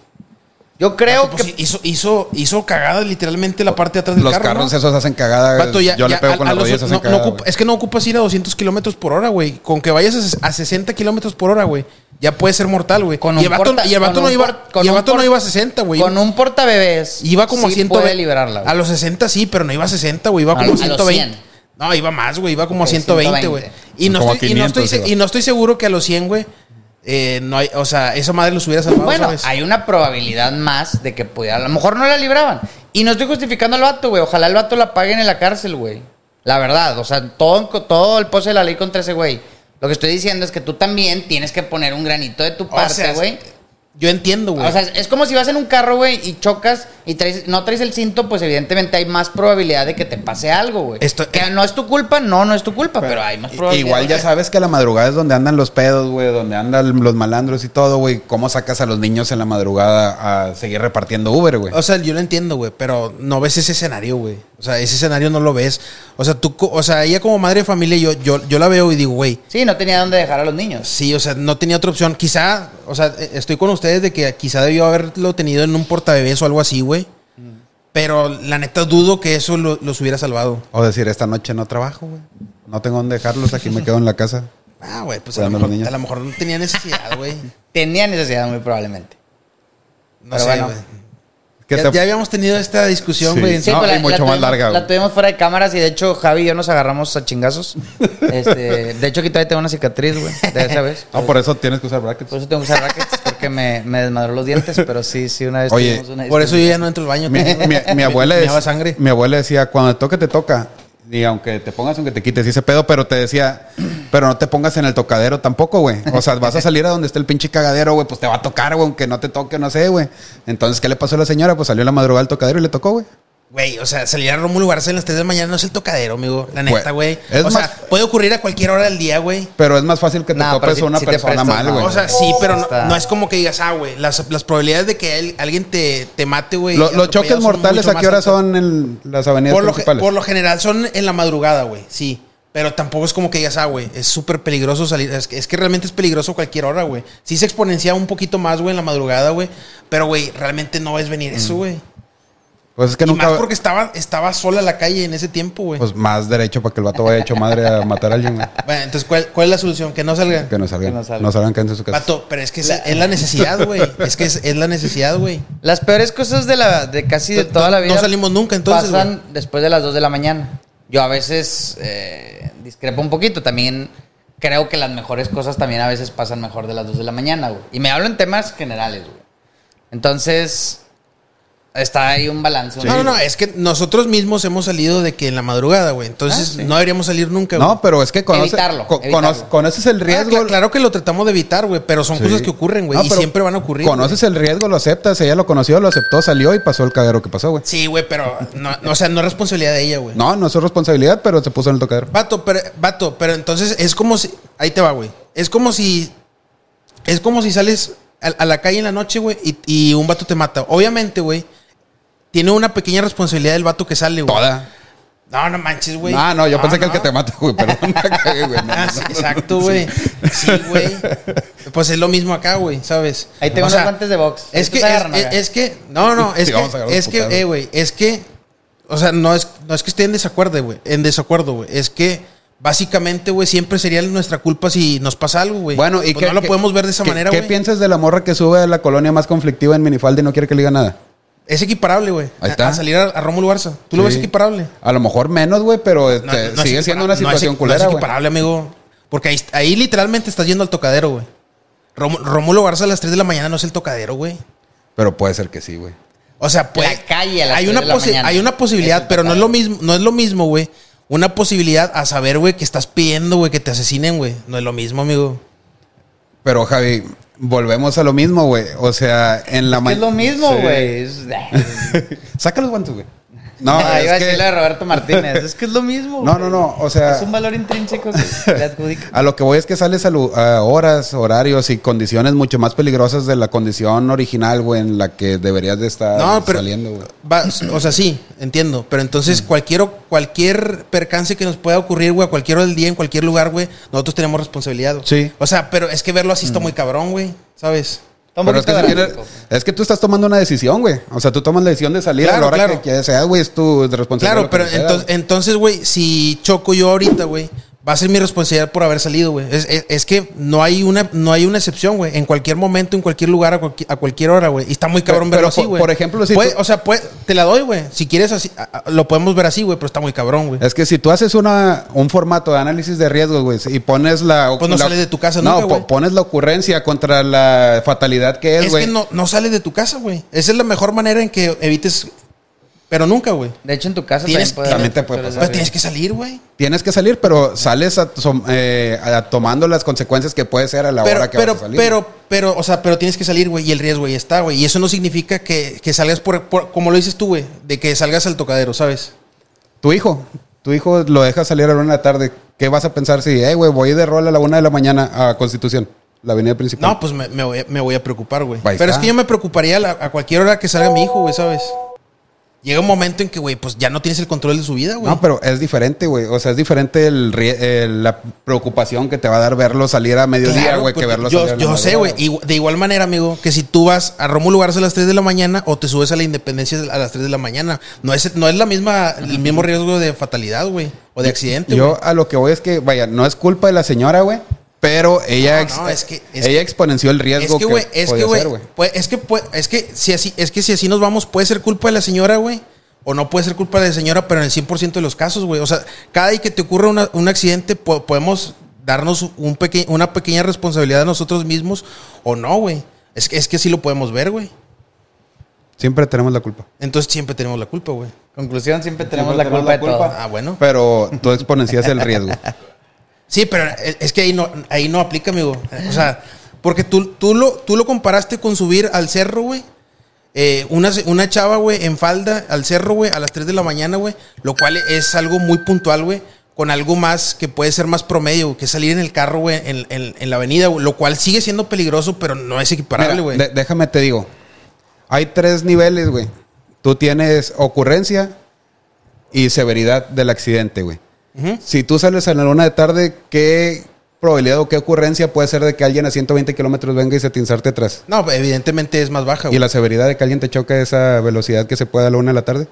Yo creo Pues que. hizo, hizo, hizo cagada literalmente la parte de atrás del Los carro. carros ¿no? esos hacen cagada. Vato, ya- yo ya le pego a- con a las los- rodillas, hacen no- no cagada. ocupa- es que no ocupas ir a 200 kilómetros por hora, güey. Con que vayas a, a 60 kilómetros por hora, güey. Ya puede ser mortal, güey. Con Y un el vato, no iba, no iba a 60, güey. Con un portabebés. Iba como a sí 120. puede liberarla, güey. A los 60 sí, pero no iba a 60, güey. Iba A como a los- a los 120. 100. No, iba más, güey. Iba como a Ok, 120, güey. 120. Y no, estoy, y, no estoy, 500 se- iba. y no estoy seguro que a los 100, güey, eh, no hay, o sea, esa madre los hubiera salvado, Bueno, ¿sabes? hay una probabilidad más de que pudiera. A lo mejor no la libraban. Y no estoy justificando al vato, güey. Ojalá el vato la paguen en la cárcel, güey. La verdad. O sea, todo, todo el pose de la ley contra ese güey. Lo que estoy diciendo es que tú también tienes que poner un granito de tu O sea, parte, güey. Yo entiendo, güey. O sea, es como si vas en un carro, güey, y chocas y traes, no traes el cinto, pues evidentemente hay más probabilidad de que te pase algo, güey. Esto- que no es tu culpa, no, no es tu culpa, pero, hay más probabilidad. Igual ya sabes que a la madrugada es donde andan los pedos, güey, donde andan los malandros y todo, güey. ¿Cómo sacas a los niños en la madrugada a seguir repartiendo Uber, güey? O sea, yo lo entiendo, güey, pero no ves ese escenario, güey. O sea, ese escenario no lo ves. O sea, tú, co- o sea, ella como madre de familia, yo, yo, yo la veo y digo, güey, Sí, no tenía dónde dejar a los niños. sí, o sea, no tenía otra opción. Quizá, o sea, eh, estoy con ustedes de que quizá debió haberlo tenido en un portabebés o algo así, güey. Pero la neta dudo que eso lo- los hubiera salvado. O decir, esta noche no trabajo, güey. No tengo dónde dejarlos, aquí me quedo en la casa. Ah, güey, pues a lo, mejor, niños. a lo mejor no tenía necesidad, güey. Tenía necesidad, muy probablemente. No Pero sé, bueno. güey. ¿Qué Ya, te- ya habíamos tenido esta discusión, güey. Sí. No, pues y mucho más tuvimos, larga, güey. La tuvimos fuera de cámaras y de hecho Javi y yo nos agarramos a chingazos. Este, de hecho aquí todavía tengo una cicatriz, güey, de esa vez. No, por eso tienes que usar brackets. Por eso tengo que usar brackets, porque me, me desmadró los dientes, pero sí, sí, una vez Oye, tuvimos una Por eso yo ya no entro al baño. Mi, mi- mi abuela Me es- daba sangre. mi abuela decía, cuando te toque, te toca. Y aunque te pongas, aunque te quites, y ese pedo, pero te decía, pero no te pongas en el tocadero tampoco, güey. O sea, vas a salir a donde esté el pinche cagadero, güey, pues te va a tocar, güey, aunque no te toque, no sé, güey. Entonces, ¿qué le pasó a la señora? Pues salió la madrugada al tocadero y le tocó, güey. Güey, o sea, salir a Rómulo Garza a las 3 de la mañana no es el tocadero, amigo. La neta, Güey, es O más- sea, puede ocurrir a cualquier hora del día, güey. Pero es más fácil que te No, topes si- a una si persona prestas, mal, no. güey. O sea, sí, pero no, es como que digas, ah, güey, las, las probabilidades de que alguien te, te mate, güey. Lo- los choques mortales, ¿a qué hora son en las avenidas Por lo, principales? por lo general son en la madrugada, güey, sí. Pero tampoco es como que digas, ah, güey, es súper peligroso salir. Es que, es que realmente es peligroso cualquier hora, güey. Sí se exponencia un poquito más, güey, en la madrugada, güey. Pero, güey, realmente no ves venir eso, güey. Pues es que Y nunca... más porque estaba, estaba sola la calle en ese tiempo, güey. Pues más derecho para que el vato vaya hecho madre a matar a alguien, güey. Bueno, entonces, ¿cuál, cuál es la solución? Que no salgan. Que no salgan. Que no salgan. No salgan, en su casa. Vato, pero es que es, es la necesidad, güey. Es que es, es la necesidad, güey. Las peores cosas de la de casi de No- toda la no vida salimos nunca, entonces, pasan después de las 2 de la mañana. Yo a veces eh, discrepo un poquito, también creo que las mejores cosas también a veces pasan mejor de las 2 de la mañana, güey. Y me hablo en temas generales, güey. Entonces está ahí un balance. No, no, no, es que nosotros mismos hemos salido de que en la madrugada, güey. Entonces Ah, sí. no deberíamos salir nunca, güey. No, pero es que conoce, Evitarlo, co- evitarlo. conoce- conoces el Ah, riesgo. cla- claro que lo tratamos de evitar, güey, pero son Sí. cosas que ocurren, güey. No, y siempre van a ocurrir. Conoces güey. el riesgo, lo aceptas. Ella lo conoció, lo aceptó, salió y pasó el cagadero que pasó, güey. Sí, güey, pero no, no, o sea, no es responsabilidad de ella, güey. No, no es su responsabilidad, pero se puso en el tocadero. Vato, pero, vato, pero entonces es como si. Ahí te va, güey. Es como si. Es como si sales a, a la calle en la noche, güey, y, y un vato te mata. Obviamente, güey, tiene una pequeña responsabilidad el vato que sale, güey. Toda. No, no manches, güey. Ah, no, yo pensé que el no. que te mata, güey, pero no me cagué, güey. No, Ah, no, sí, no, no, exacto, no, güey. sí. Güey. Pues es lo mismo acá, güey, ¿sabes? Ahí tengo O unos sea, guantes de box. Es que, es, agarran, es- que, no, no, es Sí, que, es que, eh, güey, es que, o sea, no es, no es que esté en desacuerdo, güey, en desacuerdo, güey, es que básicamente, güey, siempre sería nuestra culpa si nos pasa algo, güey. Bueno, y Pues qué- no lo qué- podemos ver de esa qué- manera, ¿Qué güey. piensas de la morra que sube a la colonia más conflictiva en minifalda y no quiere que le diga nada? Es equiparable, güey. Ahí a- está. A, salir a, a Rómulo Barça. ¿Tú lo ves equiparable? A lo mejor menos, güey, pero este, No, no es sigue siendo una no es- situación no es culera, güey. equiparable, amigo. Porque ahí, ahí literalmente estás yendo al tocadero, güey. Rom- Rómulo Garza a las 3 de la mañana no es el tocadero, güey. Pero puede ser que sí, güey. O sea, puede, La calle a las hay 3 una de la posi- mañana. hay una Es posibilidad, pero no es lo mismo, no es lo mismo, güey. Una posibilidad a saber, güey, que estás pidiendo, güey, que te asesinen, güey. No es lo mismo, amigo. Pero, Javi, volvemos a lo mismo, güey. O sea, en la Es que ma- es lo mismo, Sí. güey. Es- Saca los guantes, güey. No, Ah, es iba a que- decirle a Roberto Martínez. Es que es lo mismo. No, güey. no, no, o sea- Es un valor intrínseco que le adjudica. A lo que voy es que sales a, horas, horarios y condiciones mucho más peligrosas de la condición original, güey, en la que deberías de estar No, pero- saliendo, güey. Va- o sea, sí, entiendo. Pero entonces, cualquier, cualquier percance que nos pueda ocurrir, güey, a cualquier hora del día, en cualquier lugar, güey, nosotros tenemos responsabilidad. güey. Sí. O sea, pero es que verlo así está muy cabrón, güey. ¿Sabes? Pero es que, si es que tú estás tomando una decisión, güey. O sea, tú tomas la decisión de salir a Claro, la hora claro. que, que sea, güey, es tu responsabilidad. Claro, pero entonces, güey, si choco yo ahorita, güey, va a ser mi responsabilidad por haber salido, güey. Es, es- es que no hay una, no hay una excepción, güey. En cualquier momento, en cualquier lugar, a, cualquier, a cualquier hora, güey. Y está muy cabrón Pero- verlo pero, así, güey. por ejemplo, si Puede- tú- O sea, puede- te la doy, güey. Si quieres así, lo podemos ver así, güey, pero está muy cabrón, güey. Es que si tú haces una, un formato de análisis de riesgos, güey, y pones la... Pues no la- sales de tu casa No, nunca, po- pones la ocurrencia contra la fatalidad que es, Es güey. que no, no sales de tu casa, güey. Esa es la mejor manera en que evites Pero nunca, güey. De hecho, en tu casa Tienes- también puede también te puede pero- pasar. Pero tienes que salir, güey. Tienes que salir, pero sales a- eh, a- tomando las consecuencias que puede ser a la Pero, hora que pero, vas a salir. pero, pero, o sea, pero tienes que salir, güey, y el riesgo ahí está, güey. Y eso no significa que, que salgas por, por- como lo dices tú, güey, de que salgas al tocadero, ¿sabes? Tu hijo, tu hijo lo deja salir a la una de la tarde. ¿Qué vas a pensar si, güey, voy de rol a la una de la mañana a Constitución, la avenida principal? No, pues me, me voy, a- me voy a preocupar, güey. Pero es que yo me preocuparía a, la- a cualquier hora que salga mi hijo, güey, ¿sabes? Llega un momento en que, güey, pues ya no tienes el control de su vida, güey. No, pero es diferente, güey. O sea, es diferente el, el- la preocupación que te va a dar verlo salir a mediodía, Claro, güey, que verlo yo, salir a yo sé, güey. De igual manera, amigo, que si tú vas a Rómulo Garza a las 3 de la mañana o te subes a la Independencia a las 3 de la mañana, no es, no es la misma, el mismo riesgo de fatalidad, güey. O de accidente, Yo a lo que voy es que, vaya, no es culpa de la señora, güey. Pero ella, No, ex- no, es que- es ella que- exponenció el Es riesgo que, güey, es que, güey, ser, güey. pues, es que, pues, es que si así, es que si así nos vamos, puede ser culpa de la señora, güey. O no puede ser culpa de la señora, pero en el 100% de los casos, güey. O sea, cada vez que te ocurra una- un accidente, po- podemos darnos un peque- una pequeña responsabilidad a nosotros mismos o no, güey. Es que, es que sí lo podemos ver, güey. Siempre tenemos la culpa. Entonces siempre tenemos la culpa, güey. Conclusión, siempre tenemos Siempre la culpa de todo. Ah, bueno. Pero tú exponencias el riesgo. Sí, pero es que ahí no, ahí no aplica, amigo. O sea, porque tú, tú, lo, tú lo comparaste con subir al cerro, güey. Eh, una, una chava, güey, en falda al cerro, güey, a las 3 de la mañana, güey. Lo cual es algo muy puntual, güey. Con algo más que puede ser más promedio, que salir en el carro, güey, en, en- en la avenida, güey. Lo cual sigue siendo peligroso, pero no es equiparable, güey. déjame te digo. Hay tres niveles, güey. Tú tienes ocurrencia y severidad del accidente, güey. Si tú sales a la luna de tarde, ¿qué probabilidad o qué ocurrencia puede ser de que alguien a 120 kilómetros venga y se te inserte atrás? No, evidentemente es más baja, ¿Y güey. la severidad de que alguien te choque a esa velocidad que se puede a la una de la tarde?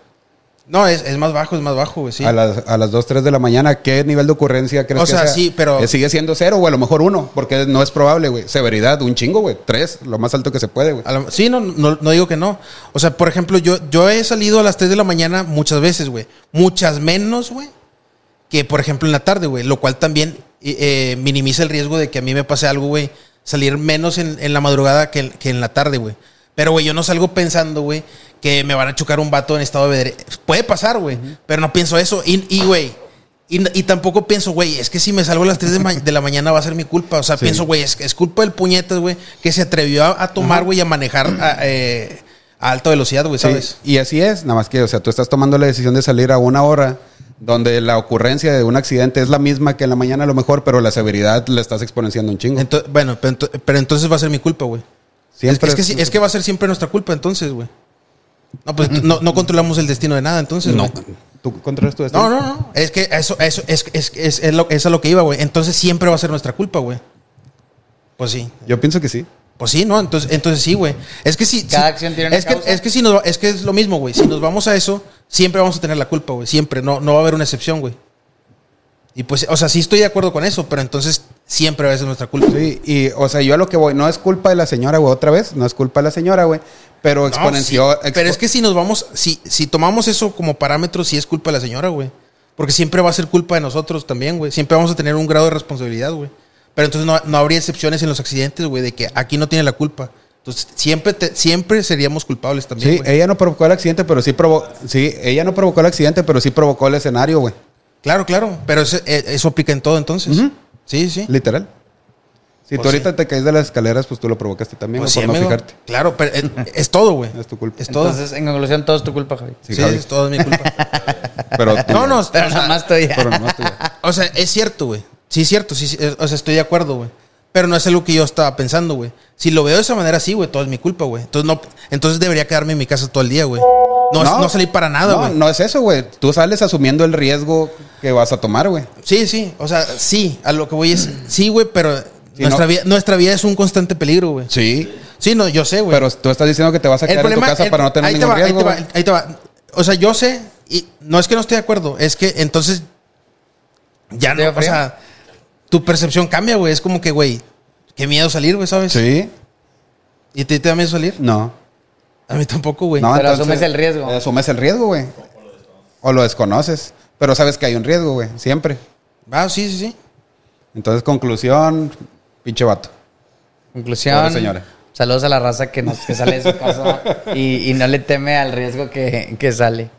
No, es, es más bajo, es más bajo, güey, sí. A, las, a las 2, 3 de la mañana, ¿qué nivel de ocurrencia crees O que sea, sí, pero- Eh, sigue siendo cero, o a lo mejor uno, porque no es probable, güey. Severidad, un chingo, güey. Tres, lo más alto que se puede, güey. Sí, no, no, no digo que no. O sea, por ejemplo, yo, yo he salido a las 3 de la mañana muchas veces, güey. Muchas menos, güey, que por ejemplo en la tarde, güey. Lo cual también eh, minimiza el riesgo de que a mí me pase algo, güey. Salir menos en, en la madrugada que, en- que en la tarde, güey. Pero, güey, yo no salgo pensando, güey, que me van a chocar un vato en estado de vedre- Puede pasar, güey. Pero no pienso eso. Y, güey. Y, y tampoco pienso, güey, es que si me salgo a las 3 de, ma- de la mañana va a ser mi culpa. O sea, Sí. pienso, güey, es, es culpa del puñetas, güey, que se atrevió a, a tomar, güey, y a manejar a, eh, a alta velocidad, güey, Sí, ¿sabes? y así es, nada más que, o sea, tú estás tomando la decisión de salir a una hora donde la ocurrencia de un accidente es la misma que en la mañana a lo mejor, pero la severidad la estás exponenciando un chingo. Ento- bueno, pero, ento- pero entonces va a ser mi culpa, güey. Es, Siempre es que, es que va a ser siempre nuestra culpa, entonces, güey. No, pues no, no controlamos el destino de nada, entonces, no, güey. tú controlas tu destino. No, no, no. Es que eso, eso, es, es, es, es, lo, es a lo que iba, güey. Entonces siempre va a ser nuestra culpa, güey. Pues sí. Yo pienso que sí. Pues sí, ¿no? Entonces, entonces sí, güey. Es que sí. Cada sí- acción tiene una es que, causa. es que si nos, es que es lo mismo, güey. Si nos vamos a eso, siempre vamos a tener la culpa, güey. Siempre. No, no va a haber una excepción, güey. Y pues, o sea, sí estoy de acuerdo con eso, pero entonces siempre va a ser nuestra culpa. Sí, y, o sea, yo a lo que voy, no es culpa de la señora, güey, otra vez, no es culpa de la señora, güey, pero No, exponenció. pero es que si nos vamos, si, si tomamos eso como parámetro, sí es culpa de la señora, güey. Porque siempre va a ser culpa de nosotros también, güey. Siempre vamos a tener un grado de responsabilidad, güey. Pero entonces no, no habría excepciones en los accidentes, güey, de que aquí no tiene la culpa. Entonces siempre, te- siempre seríamos culpables también, Sí, güey. ella no provocó el accidente, pero sí provocó. Sí, ella no provocó el accidente, pero sí provocó el escenario, güey. Claro, claro. Pero ese- eh, eso aplica en todo entonces. Sí, sí. Literal. Si Pues tú ahorita sí. te caes de las escaleras, pues tú lo provocaste también, Pues güey, sí, por no fijarte. Claro, pero es, es todo, güey. Es tu culpa. Es todo. Entonces, en conclusión, todo es tu culpa, Javi. Sí, Sí, Javi. es todo mi culpa. Pero tú- no, no, Pero nada más estoy. Pero nomás tú, güey. O sea, es cierto, güey. Sí, es cierto. Sí, sí, eh, o sea, estoy de acuerdo, güey. Pero no es algo que yo estaba pensando, güey. Si lo veo de esa manera, sí, güey, todo es mi culpa, güey. Entonces, no, entonces debería quedarme en mi casa todo el día, güey. No, no, salir para nada, no, güey. No, es eso, güey. Tú sales asumiendo el riesgo que vas a tomar, güey. Sí, sí. O sea, sí. A lo que voy es. Sí, güey, pero Nuestra, no. vida, nuestra vida es un constante peligro, güey. Sí. Sí, no, yo sé, güey. Pero tú estás diciendo que te vas a El quedar en tu casa el- para no tener ahí te ningún va, ahí riesgo. te va, güey. ahí te va. O sea, yo sé, y no es que no esté de acuerdo, es que entonces ya ¿Te no, o sea, tu percepción cambia, güey. Es como que, güey, qué miedo salir, güey, ¿sabes? Sí. ¿Y te, te da miedo salir? No. A mí tampoco, güey. No, Pero entonces- asumes el riesgo. Asumes el riesgo, güey. O lo desconoces. Pero sabes que hay un riesgo, güey. Siempre. Ah, sí, sí, sí. Entonces, conclusión, pinche vato. Conclusión. Señora. Saludos a la raza que, nos, que sale de su casa y, y no le teme al riesgo que, que sale.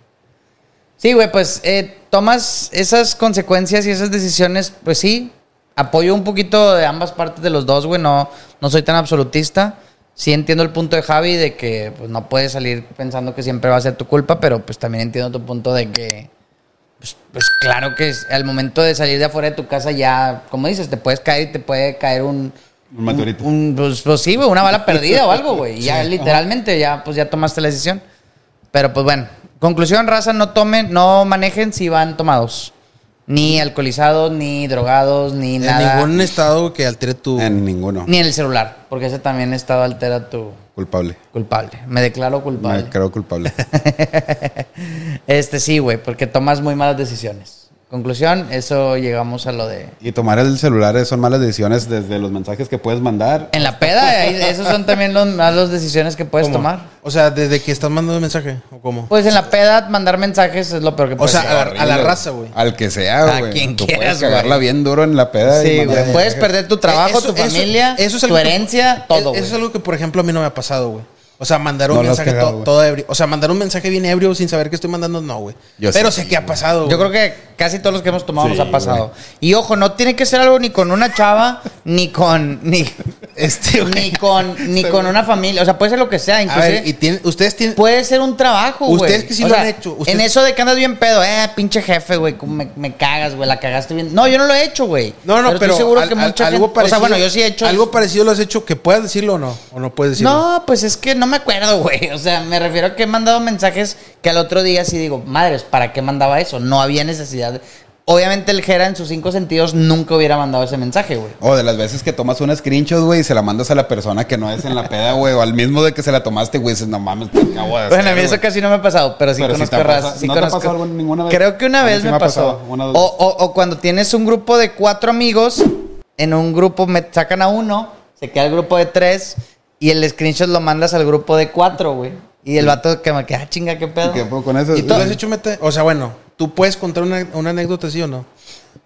Sí, güey, pues eh, tomas esas consecuencias y esas decisiones, pues sí. Apoyo un poquito de ambas partes de los dos, güey. No, no soy tan absolutista. Sí entiendo el punto de Javi de que pues, no puedes salir pensando que siempre va a ser tu culpa, pero pues también entiendo tu punto de que, pues, pues claro que es- al momento de salir de afuera de tu casa ya, como dices, te puedes caer y te puede caer un... Un meteorito. un- pues, pues sí, güey, una bala perdida o algo, güey. Y Ya literalmente, ya, pues ya tomaste la decisión. Pero pues bueno, conclusión, raza, no tomen, no manejen si van tomados. Ni alcoholizados, ni drogados, ni En nada. ningún estado que altere tu. En ninguno. Ni en el celular, porque ese también estado altera tu Culpable. culpable. Me declaro culpable. Me creo culpable. Este sí, güey, porque tomas muy malas decisiones. Conclusión, eso llegamos a lo de... y tomar el celular son malas decisiones desde los mensajes que puedes mandar. En la peda, esos son también las malas decisiones que puedes ¿Cómo? tomar. O sea, desde que estás mandando un mensaje. ¿O cómo? Pues en la peda, mandar mensajes es lo peor que O puedes sea, hacer. a la, a la raza, güey. Al que sea, A güey. quien Tú quieras, puedes cagarla bien duro en la peda. Sí, güey. Puedes perder tu trabajo, Eso- tu eso- familia, eso es tu algo que- herencia, todo, Eso es algo que, por ejemplo, a mí no me ha pasado, güey. O sea, mandar un No mensaje cagado, todo ebrio. O sea, mandar un mensaje bien ebrio sin saber que estoy mandando, no, güey. Yo Pero sí, sé que ha pasado. Yo creo que casi todos los que hemos tomado Sí, nos ha pasado. Y ojo, no tiene que ser algo ni con una chava, ni con. ni, Este, ni con, ni con una familia. O sea, puede ser lo que sea. A Inclusive, ver, y ustedes tienen. puede ser un trabajo, güey. Ustedes que sí O lo sea, han hecho, ustedes- En eso de que andas bien pedo, eh, pinche jefe, güey, me, me cagas, güey, la cagaste bien. No, yo no lo he hecho, güey. No, no, pero, estoy seguro al- que al- mucha algo gente. parecido. o sea, bueno, yo sí he hecho. Algo parecido lo has hecho que puedas decirlo o no. O no puedes decirlo. No, pues es que no me acuerdo, güey. O sea, me refiero a que he mandado mensajes que al otro día sí digo, madres, ¿para qué mandaba eso? No había necesidad. Obviamente el Jera en sus cinco sentidos nunca hubiera mandado ese mensaje, güey. O de las veces que tomas una screenshot, güey, y se la mandas a la persona que no es en la peda, güey. O al mismo de que se la tomaste, güey, dices, no mames, te acabo de hacer, Bueno, a mí eso güey". casi no me ha pasado, pero sí Pero conozco raza. sí ¿No te ha pasado ninguna vez? Creo que una vez sí me, me ha pasó. una o o, cuando tienes un grupo de cuatro amigos, en un grupo me sacan a uno, se queda el grupo de tres, y el screenshot lo mandas al grupo de cuatro, güey. Y el vato que me queda, "Ah, chinga, qué pedo. ¿Y qué puedo con eso? ¿Y tú lo has hecho mete? O sea, bueno, ¿tú puedes contar una, una anécdota, sí o no?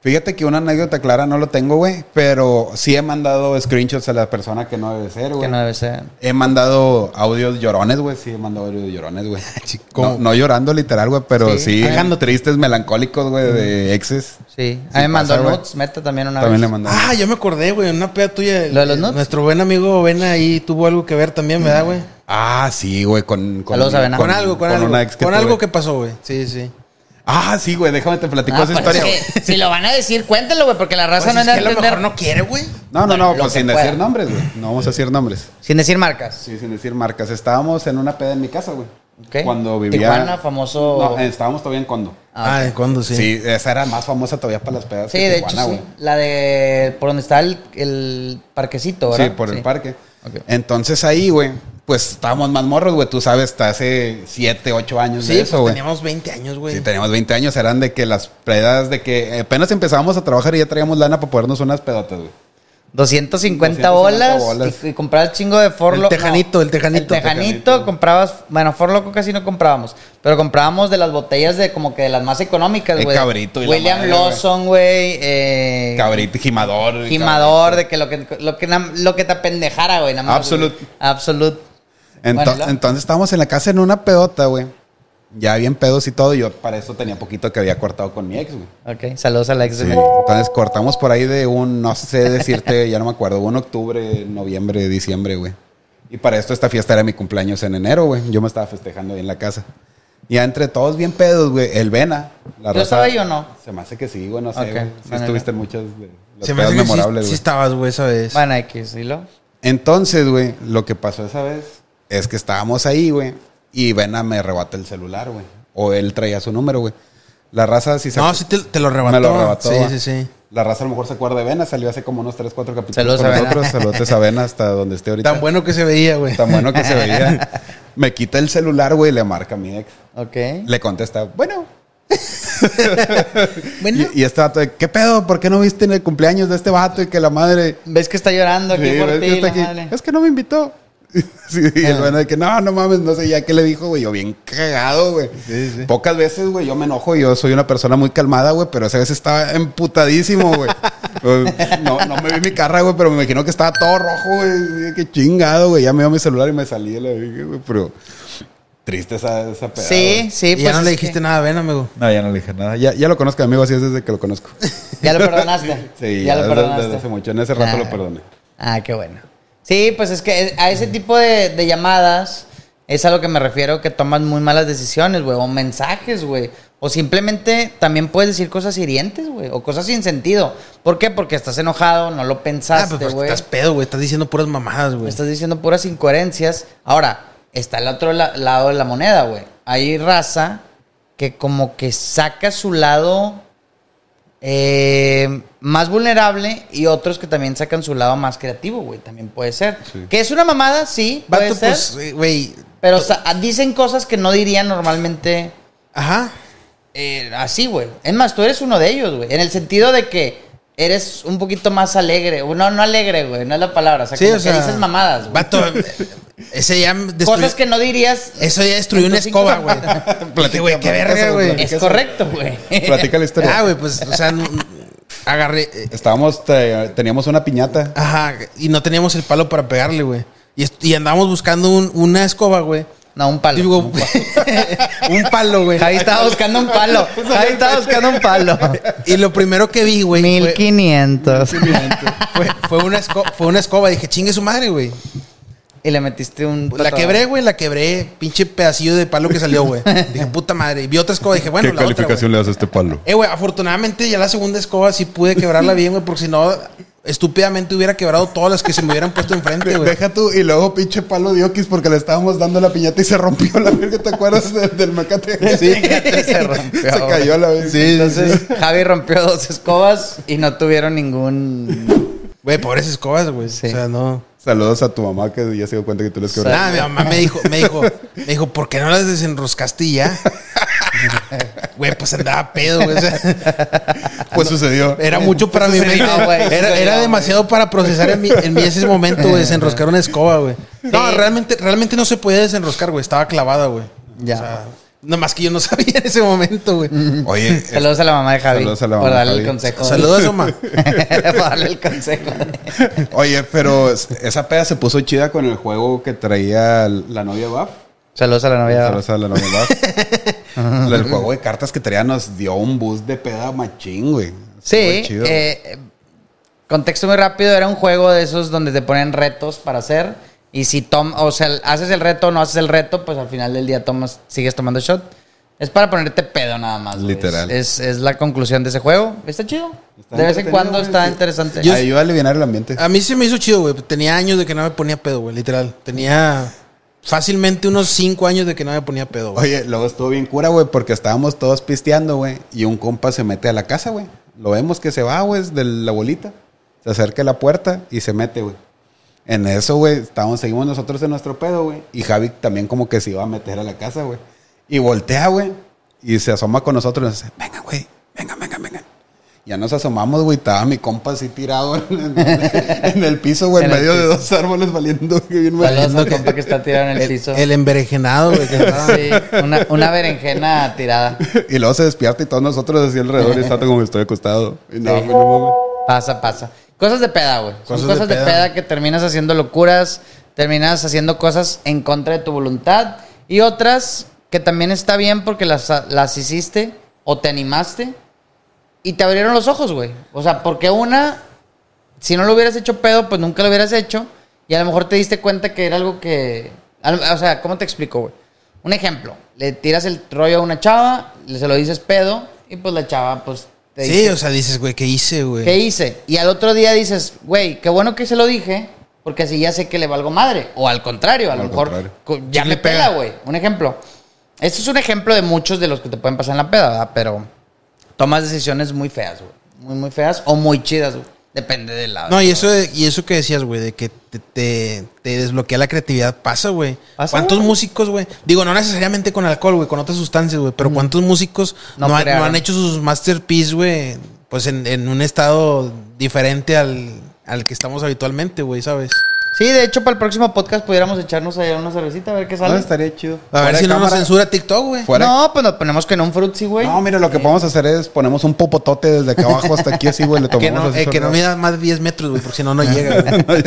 Fíjate que una anécdota clara no lo tengo, güey. Pero sí he mandado screenshots a la persona que no debe ser, güey. Que no debe ser. He mandado audios llorones, güey. Sí, he mandado audios llorones, güey. No, no llorando literal, güey, pero Sí. sí, tristes, melancólicos, güey, de exes. Sí. A mí me mandó nudes, meta también una También le vez. mandó. Ah, yo me acordé, güey. Una peda tuya. ¿Lo de los nuts? Nuestro buen amigo Vena ahí tuvo algo que ver también, ¿verdad, güey? Ah, sí, güey, con, con, Vena. Con, algo, con, algo. con algo que pasó, güey. Sí, sí. Ah, sí, güey, déjame te platico Ah, esa pero es historia. que si lo van a decir, cuéntelo, güey, porque la raza Pues no es que a lo entender. mejor no quiere, güey. No, no, Bueno, no, pues sin pueda. decir nombres, güey. No vamos a decir nombres. Sin decir marcas. Sí, sin decir marcas. Estábamos en una peda en mi casa, güey. Ok. Cuando vivía. Tijuana, famoso. No, estábamos todavía en Condo. Ah, Ah, ¿cuándo sí? Sí. esa era más famosa todavía para las pedas. Sí, que de hecho, Tijuana, sí. güey. La de. Por donde está el, el parquecito, ¿verdad? Sí, por el parque. Ok. Entonces ahí, güey, pues estábamos más morros, güey. Tú sabes, hasta hace 7, 8 años Sí, de eso, pues güey. teníamos 20 años, güey. Sí, teníamos 20 años. Eran de que las pedas, de que apenas empezábamos a trabajar y ya traíamos lana para ponernos unas pedotas, güey. 250, 250 bolas, bolas. Y, y comprabas chingo de forlo. El tejanito, el tejanito. El tejanito, Tejanito. comprabas. Bueno, forloco casi no comprábamos. Pero comprábamos de las botellas de como que de las más económicas, El güey. cabrito y la William madre, Lawson, güey. Eh, Cabrito, gimador. Gimador, de que lo que, lo que, lo que te apendejara, güey. Absolute. Absolute. Entonces estábamos en la casa en una pedota, güey. Ya bien pedos y todo. Yo para eso tenía poquito que había cortado con mi ex, güey. Ok, saludos a la ex de Sí. Entonces cortamos por ahí de un, no sé decirte, ya no me acuerdo, un octubre, noviembre, diciembre, güey. Y para esto esta fiesta era mi cumpleaños en enero, güey. Yo me estaba festejando ahí en la casa. Y entre todos bien pedos, güey. El Vena. La ¿Yo estaba ahí o no? Se me hace que sí, güey, no sé, güey. Sí bueno, estuviste en muchas de las Se me hace que sí, estabas, güey, esa vez. Bueno, X, ¿y lo? Entonces, güey, lo que pasó esa vez es que estábamos ahí, güey, y Vena me rebata el celular, güey. O él traía su número, güey. La raza sí se no, sí te, te lo arrebató. me lo arrebató. Sí, sí, sí. La raza a lo mejor se acuerda de Vena, salió hace como unos 3, 4 capítulos Saludos con a Vena. nosotros. Saludos a Vena hasta donde esté ahorita. Tan bueno que se veía, güey. Tan bueno que se veía. Me quita el celular, güey, y le marca a mi ex. Ok. Le contesta, bueno. Bueno. Y, y este vato, de, ¿qué pedo? ¿Por qué no viste en el cumpleaños de este vato y que la madre... ¿Ves que está llorando aquí Sí, por que ti, está la aquí. madre? Es que no me invitó. Sí, y el Ah. bueno de que no, no mames, no sé ya qué le dijo, güey. Yo bien cagado, güey. Sí, sí. Pocas veces, güey, yo me enojo. Yo soy una persona muy calmada, güey, pero esa vez estaba emputadísimo, güey. Pues, no, no me vi mi carra, güey, pero me imagino que estaba todo rojo, güey. Qué chingado, güey. Ya me dio mi celular y me salí, güey, pero. Triste esa, esa peda, Sí, sí, y pues. ya no le que dijiste nada, ven, amigo. No, ya no le dije nada. Ya, ya lo conozco, amigo, así es desde que lo conozco. Ya lo perdonaste. Sí, ya, ya, lo desde, perdonaste. desde hace mucho. En ese rato Ah. lo perdoné. Ah, qué bueno. Sí, pues es que a ese tipo de, de llamadas es a lo que me refiero que toman muy malas decisiones, güey. O mensajes, güey. O simplemente también puedes decir cosas hirientes, güey. O cosas sin sentido. ¿Por qué? Porque estás enojado, no lo Ah, pensaste, pues güey. estás pedo, güey. Estás diciendo puras mamadas, güey. Estás diciendo puras incoherencias. Ahora, está el otro la- lado de la moneda, güey. Hay raza que como que saca su lado eh, más vulnerable y otros que también sacan su lado más creativo, güey. También puede ser. Sí. Que es una mamada, sí, puede ser. pues, güey. pero dicen cosas que no dirían normalmente Ajá. eh, así, güey. Es más, tú eres uno de ellos, güey. En el sentido de que eres un poquito más alegre. No, no alegre, güey. No es la palabra. O sea, Sí, como o que sea. dices mamadas, güey. Vato, ese ya destruyó. Cosas que no dirías. Eso ya destruyó una escoba, güey. Dije, güey, qué platica, verga, güey. platica. Es correcto, güey. Platica la historia. Ah, güey, pues, o sea, agarré. eh, Estábamos, te- teníamos una piñata. Ajá, y no teníamos el palo para pegarle, güey. Y, y andábamos buscando un- una escoba, güey. No, un palo. Digo, un palo. un palo, güey. Javi estaba buscando un palo. Javi estaba buscando un palo. Y lo primero que vi, güey, fue, 1500. fue, fue una escoba, fue una escoba. Dije, chingue su madre, güey. Y le metiste un. La quebré, güey, la quebré. Pinche pedacillo de palo que salió, güey. Dije, puta madre. Y vi otra escoba. Dije, bueno, ¿Qué la otra, calificación güey. le das a este palo? Eh, güey, afortunadamente ya la segunda escoba sí pude quebrarla bien, güey, porque si no, estúpidamente hubiera quebrado todas las que se me hubieran puesto enfrente, güey. Deja tú, y luego pinche palo de Oquis porque le estábamos dando la piñata y se rompió la verga, ¿te acuerdas de- del mecate? Sí, se rompió. Se cayó a la vez. Entonces, Javi rompió dos escobas y no tuvieron ningún. Güey, pobres escobas, güey. Sí. O sea, no. Saludos a tu mamá que ya se dio cuenta que tú les quebraste. Nada, mi mamá me dijo, me dijo, me dijo, ¿por qué no las desenroscaste y ya? Güey, pues andaba pedo, güey. o sea, Pues sucedió. era mucho para mi mente. Era, sucedió, era güey. demasiado para procesar en, mi, en mí ese momento, güey, desenroscar una escoba, güey. No, realmente, realmente no se podía desenroscar, güey. Estaba clavada, güey. Ya. O sea, nada más que yo no sabía en ese momento, güey. Oye, Saludos a la mamá de Javi. Saludos a la por mamá de darle el consejo. Saludos, Oma. por darle el consejo. oye, pero esa peda se puso chida con el juego que traía la novia Baf. Saludos a la novia. Saludos a la novia Baf. el juego de cartas que traía nos dio un boost de peda machín, güey. Sí, chido. eh, contexto muy rápido, era un juego de esos donde te ponen retos para hacer y si tom o sea, haces el reto o no haces el reto, pues al final del día tomas, sigues tomando shot. Es para ponerte pedo nada más. güey. Literal. Es, es la conclusión de ese juego. Está chido. Está de vez en cuando está sí. interesante. Ayuda a aliviar el ambiente. A mí se me hizo chido, güey. Tenía años de que no me ponía pedo, güey, literal. Tenía fácilmente unos cinco años de que no me ponía pedo, güey. Oye, luego estuvo bien cura, güey, porque estábamos todos pisteando, güey, y un compa se mete a la casa, güey. Lo vemos que se va, güey, de la abuelita. Se acerca a la puerta y se mete, güey. En eso, güey, estábamos, seguimos nosotros en nuestro pedo, güey. Y Javi también como que se iba a meter a la casa, güey. Y voltea, güey. Y se asoma con nosotros y nos dice, venga, güey, venga, venga, venga. Ya nos asomamos, güey. Estaba mi compa así tirado en, en el piso, güey, en, En el medio de dos árboles valiendo bien mal. Saludos al compa que está tirado en el, piso. El emberenjenado, güey. que estaba- Sí, una, una berenjena tirada. Y luego se despierta y todos nosotros así alrededor y está como que estoy acostado. Y no, Sí. güey, no mames. Pasa, pasa. Cosas de peda, güey. Son Cosas de cosas de peda. peda. que terminas haciendo locuras, terminas haciendo cosas en contra de tu voluntad. Y otras que también está bien porque las, las hiciste o te animaste y te abrieron los ojos, güey. O sea, porque una, si no lo hubieras hecho pedo, pues nunca lo hubieras hecho. Y a lo mejor te diste cuenta que era algo que... O sea, ¿cómo te explico, güey? Un ejemplo. Le tiras el rollo a una chava, le- se lo dices pedo y pues la chava, pues... Te Sí, dice, o sea, dices, güey, ¿qué hice, güey? ¿Qué hice? Y al otro día dices, güey, qué bueno que se lo dije, porque así ya sé que le valgo madre. O al contrario, a Al lo mejor contrario. co- ya me pega, güey. Un ejemplo. Este es un ejemplo de muchos de los que te pueden pasar en la peda, ¿verdad? Pero tomas decisiones muy feas, güey. Muy, muy feas o muy chidas, güey. Depende del lado. No, y eso, de- y eso que decías, güey, de que te, te- te desbloquea la creatividad, pasa, güey. ¿Cuántos güey. músicos, güey? Digo, no necesariamente con alcohol, güey, con otras sustancias, güey, pero ¿cuántos músicos No no, han, crearon. no han hecho sus masterpiece, güey? Pues en, en un estado diferente al, al que estamos habitualmente, güey, ¿sabes? Sí, de hecho, para el próximo podcast pudiéramos echarnos allá una cervecita a ver qué sale. No, estaría chido. A ver Fuera si no nos censura TikTok, güey. Fuera. No, pues nos ponemos que en un frutzi, güey. No, mira, lo que podemos hacer es ponemos un popotote desde acá abajo hasta aquí así, güey, le Que tomamos no, así eh, que no sobre- mida más de 10 metros, güey, porque si no, no llega, güey.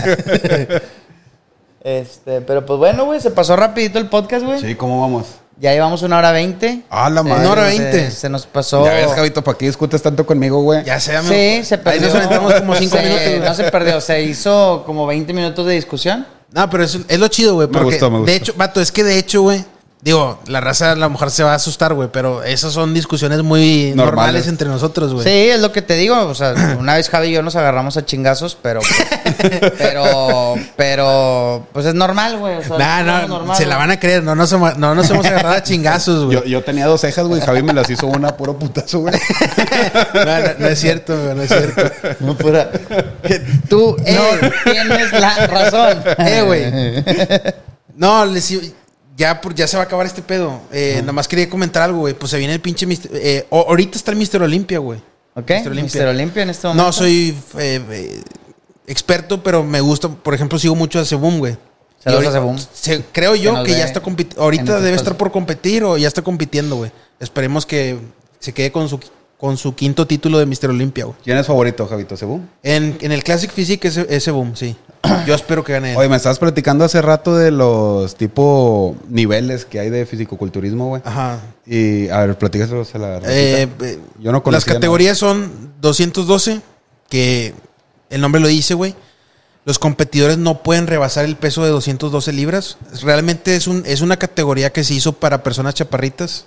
Este, pero pues bueno, güey, se pasó rapidito el podcast, güey. Sí, ¿cómo vamos? Ya llevamos una hora veinte. Ah, la madre. Una hora veinte. Se, nos pasó. Ya ves, Javito, ¿para qué discutes tanto conmigo, güey? Ya sé, amigo. Sí, se perdió. Ahí nos aventamos como cinco Se- minutos. No se perdió, se hizo como 20 minutos de discusión. No, pero es, es lo chido, güey. Me Porque, gustó, me gustó. de hecho, vato, es que de hecho, güey. Digo, la raza a lo mejor se va a asustar, güey. Pero esas son discusiones muy normales, Normales. entre nosotros, güey. Sí, es lo que te digo. O sea, una vez Javi y yo nos agarramos a chingazos, pero. pues, pero. Pero. Pues es normal, güey. O sea, Nah, no, normal, se la van a creer. No nos, hemos- no nos hemos agarrado a chingazos, güey. Yo, yo tenía dos cejas, güey. Javi me las hizo una puro putazo, güey. No, no, no es cierto, güey. No es cierto. No, pura- que Tú eh, tienes la razón. Eh, güey. No, les ya, por- ya se va a acabar este pedo. Eh, Nada más quería comentar algo, güey. Pues se viene el pinche Mister- eh, ahorita está el Mister Olimpia, güey. ¿Ok? Mr. Olympia. Mister Olimpia en este momento. No soy eh, eh, experto, pero me gusta. Por ejemplo, sigo mucho a Sebum, güey. Saludos ahorita- a Sebum. se- creo yo que, ya está compitiendo. en Ahorita debe estar por competir o ya está compitiendo, güey. Esperemos que se quede con su, con su quinto título de Mister Olimpia, güey. ¿Quién es favorito, Javito? ¿Sebú? En, en el Classic Physique ese, ese boom, sí. Yo espero que gane. él. Oye, me estabas platicando hace rato de los tipo niveles que hay de fisicoculturismo, güey. Ajá. Y, a ver, platícaselos a la Eh, eh, Yo no Las categorías son 212, que el nombre lo dice, güey. Los competidores no pueden rebasar el peso de 212 libras. Realmente es, un, es una categoría que se hizo para personas chaparritas,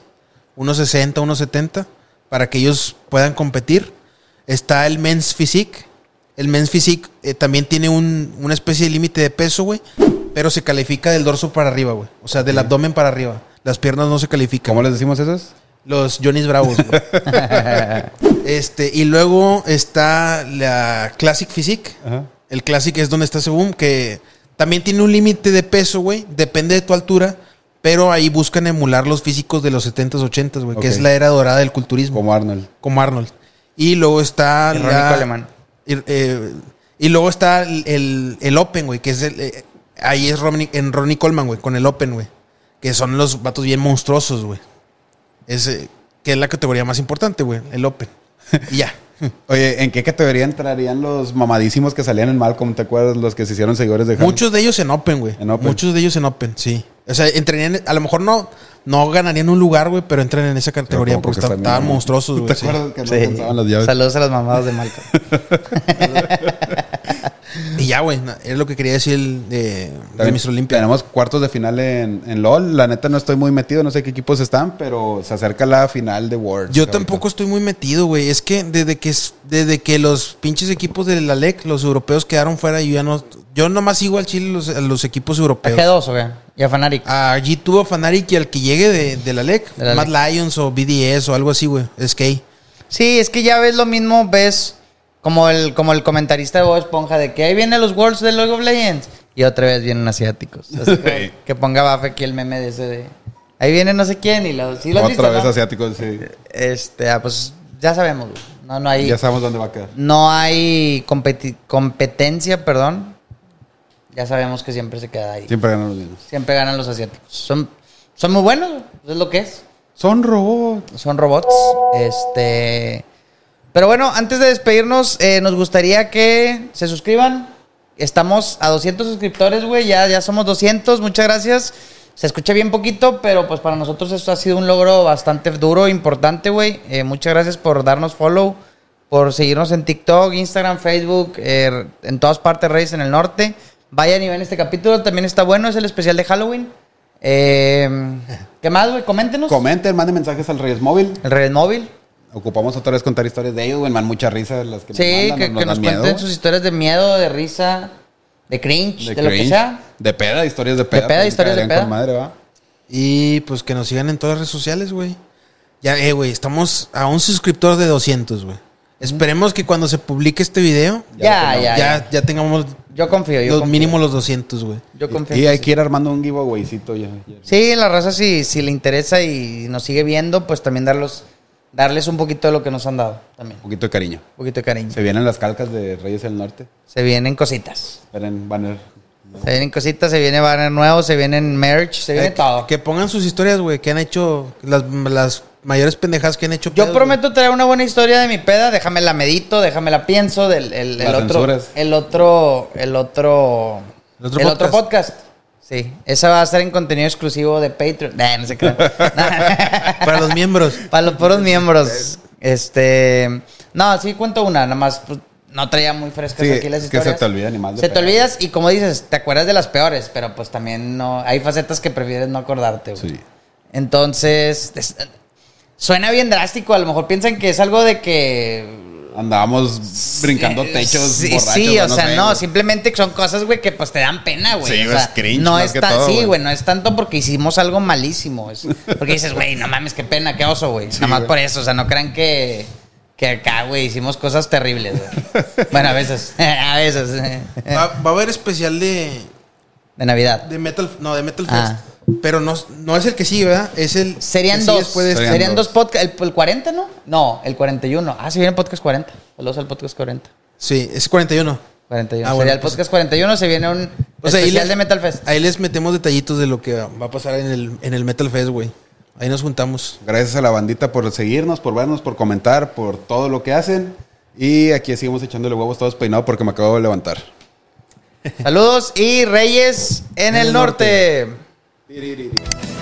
1,60, 1,70, para que ellos puedan competir. Está el Men's Physique. El Men's Physique eh, también tiene un- una especie de límite de peso, güey. Pero se califica del dorso para arriba, güey. O sea, del abdomen para arriba. Las piernas no se califican. ¿Cómo les decimos esos? Los Johnny's Bravos. güey. este, y luego está la Classic Physique. Ajá. El Classic es donde está Sebum, que también tiene un límite de peso, güey. Depende de tu altura. Pero ahí buscan emular los físicos de los 70s, 80s, güey. Que es la era dorada del culturismo. Como Arnold. Como Arnold. Y luego está El la- alemán. Y, eh, y luego está el, el- el Open, güey. Que es el... eh, ahí es Ronnie- en Ronnie Coleman, güey. Con el Open, güey. Que son los vatos bien monstruosos, güey. Es, eh, que es la categoría más importante, güey. El Open. Y ya. Oye, ¿en qué categoría entrarían los mamadísimos que salían en Malcolm? ¿Te acuerdas? Los que se hicieron seguidores de Javi? Muchos de ellos en Open, güey. En Open. Muchos de ellos en Open, sí. O sea, entrarían, a lo mejor no, no ganarían un lugar, güey, pero entran en esa categoría porque están estaban monstruosos, ¿Te güey. sí. acuerdas que no Sí. las llaves? Saludos a las mamadas de Malcolm. Y ya, güey, es lo que quería decir el de, de Mr. Olympia. Tenemos cuartos de final en, en LOL. La neta no estoy muy metido, no sé qué equipos están, pero se acerca la final de Worlds. Yo ahorita. tampoco estoy muy metido, güey. Es que desde que es- desde que los pinches equipos de la LEC, los europeos quedaron fuera, yo ya no. Yo nomás sigo al Chile los, a los equipos ¿A europeos. G2 o qué? Y a Fanatic. A G2 Fanatic y al que llegue de, de la LEC, De la Mad LEC. Lions o BDS o algo así, güey. Es que Sí, es que ya ves lo mismo, ves como el, como el comentarista de Bob Esponja de que ahí vienen los Worlds de League of Legends y otra vez vienen asiáticos. Así que, que ponga Bafe aquí el meme de ese de ahí viene no sé quién y lo, ¿sí lo Otra visto, vez no? asiáticos, sí. Este, ah, pues ya sabemos, güey. No, no hay, Ya sabemos dónde va a quedar. no hay competi- competencia, perdón. Ya sabemos que siempre se queda ahí. Siempre ganan los mismos. Siempre ganan los asiáticos. Son, son muy buenos, es lo que es. Son robots. Son robots. Este. Pero bueno, antes de despedirnos, eh, nos gustaría que se suscriban. Estamos a 200 suscriptores, güey. Ya, ya somos 200. Muchas gracias. Se escucha bien poquito, pero pues para nosotros esto ha sido un logro bastante duro, importante, güey. Eh, muchas gracias por darnos follow, por seguirnos en TikTok, Instagram, Facebook, eh, en todas partes, Reyes en el Norte. Vayan y ven este capítulo, también está bueno, es el especial de Halloween. Eh, ¿Qué más, güey? Coméntenos. Comenten, manden mensajes al Reyes Móvil. el Reyes Móvil. Ocupamos otra vez contar historias de ellos, güey. Man, mucha risa las que Sí, nos mandan, que, nos que nos dan miedo, cuenten güey. sus historias de miedo, de risa, de cringe, de, lo que sea. De peda, historias de peda. peda, pues, historias de peda. con madre, ¿va? Y pues que nos sigan en todas las redes sociales, güey. Ya, eh, güey, estamos a un suscriptor de 200, güey. Esperemos que cuando se publique este video, Ya, Ya, ya, ya, ya. ya, tengamos Yo confío, yo los confío. mínimo los 200, güey. Yo confío. Y hay que que ir armando un giveawaycito ya. ya. Sí, la raza, si, si le interesa y nos sigue viendo, pues también darlos, darles un poquito de lo que nos han dado. También. Un poquito de cariño. Un poquito de cariño. Se vienen las calcas de Reyes del Norte. Se vienen cositas. Esperen, banner. Se vienen cositas, se viene banner nuevo, se vienen merch, se viene Eh, todo. Que pongan sus historias, güey, que han hecho las, las mayores pendejadas que han hecho. Yo pedos, prometo traer una buena historia de mi peda, déjame la medito, déjame la pienso, del el, el Las otro, censuras. el otro, el otro, El otro el otro podcast. Sí, esa va a ser en contenido exclusivo de Patreon. Nah, no sé qué. Para los miembros. Para los puros miembros. Este. No, sí cuento una, nada más. pues, no traía muy frescas Sí, aquí las es que historias. se te olvida de Se te olvidas y como dices, te acuerdas de las peores, pero pues también no. Hay facetas que prefieres no acordarte, güey. Sí. Entonces. es- suena bien drástico. A lo mejor piensan que es algo de que. Andábamos brincando techos Sí, borrachos. sí, o no sea, sé, no, güey. simplemente son cosas, güey, que pues te dan pena, güey. Sí, o sea, es cringe no más es que tan, todo, sí, güey. güey, no es tanto porque hicimos algo malísimo. es porque dices, güey, no mames, qué pena, qué oso, güey. Nada más güey. por eso, o sea, no crean que, que acá, güey, hicimos cosas terribles, güey. bueno, a veces, a veces. Va, va a haber especial de, De Navidad. de Metal. No, de Metal Fest. Ah. Pero no, no es el que sigue, ¿verdad? Es el. Serían que sigue dos. después de este. Serían Serían dos dos. podcasts. El, el 40, ¿no? No, el 41. Ah, se viene el podcast 40. Saludos al podcast 40. Sí, es 41. 41. Ah, Sería bueno, el pues- podcast 41. Se viene un O sea, especial les- de Metal Fest. Ahí les metemos detallitos de lo que va a pasar en el, en el Metal Fest, güey. Ahí nos juntamos. Gracias a la bandita por seguirnos, por vernos, por comentar, por todo lo que hacen. Y aquí seguimos echándole huevos todos peinados porque me acabo de levantar. Saludos y Reyes en, el, el norte. रे रे रे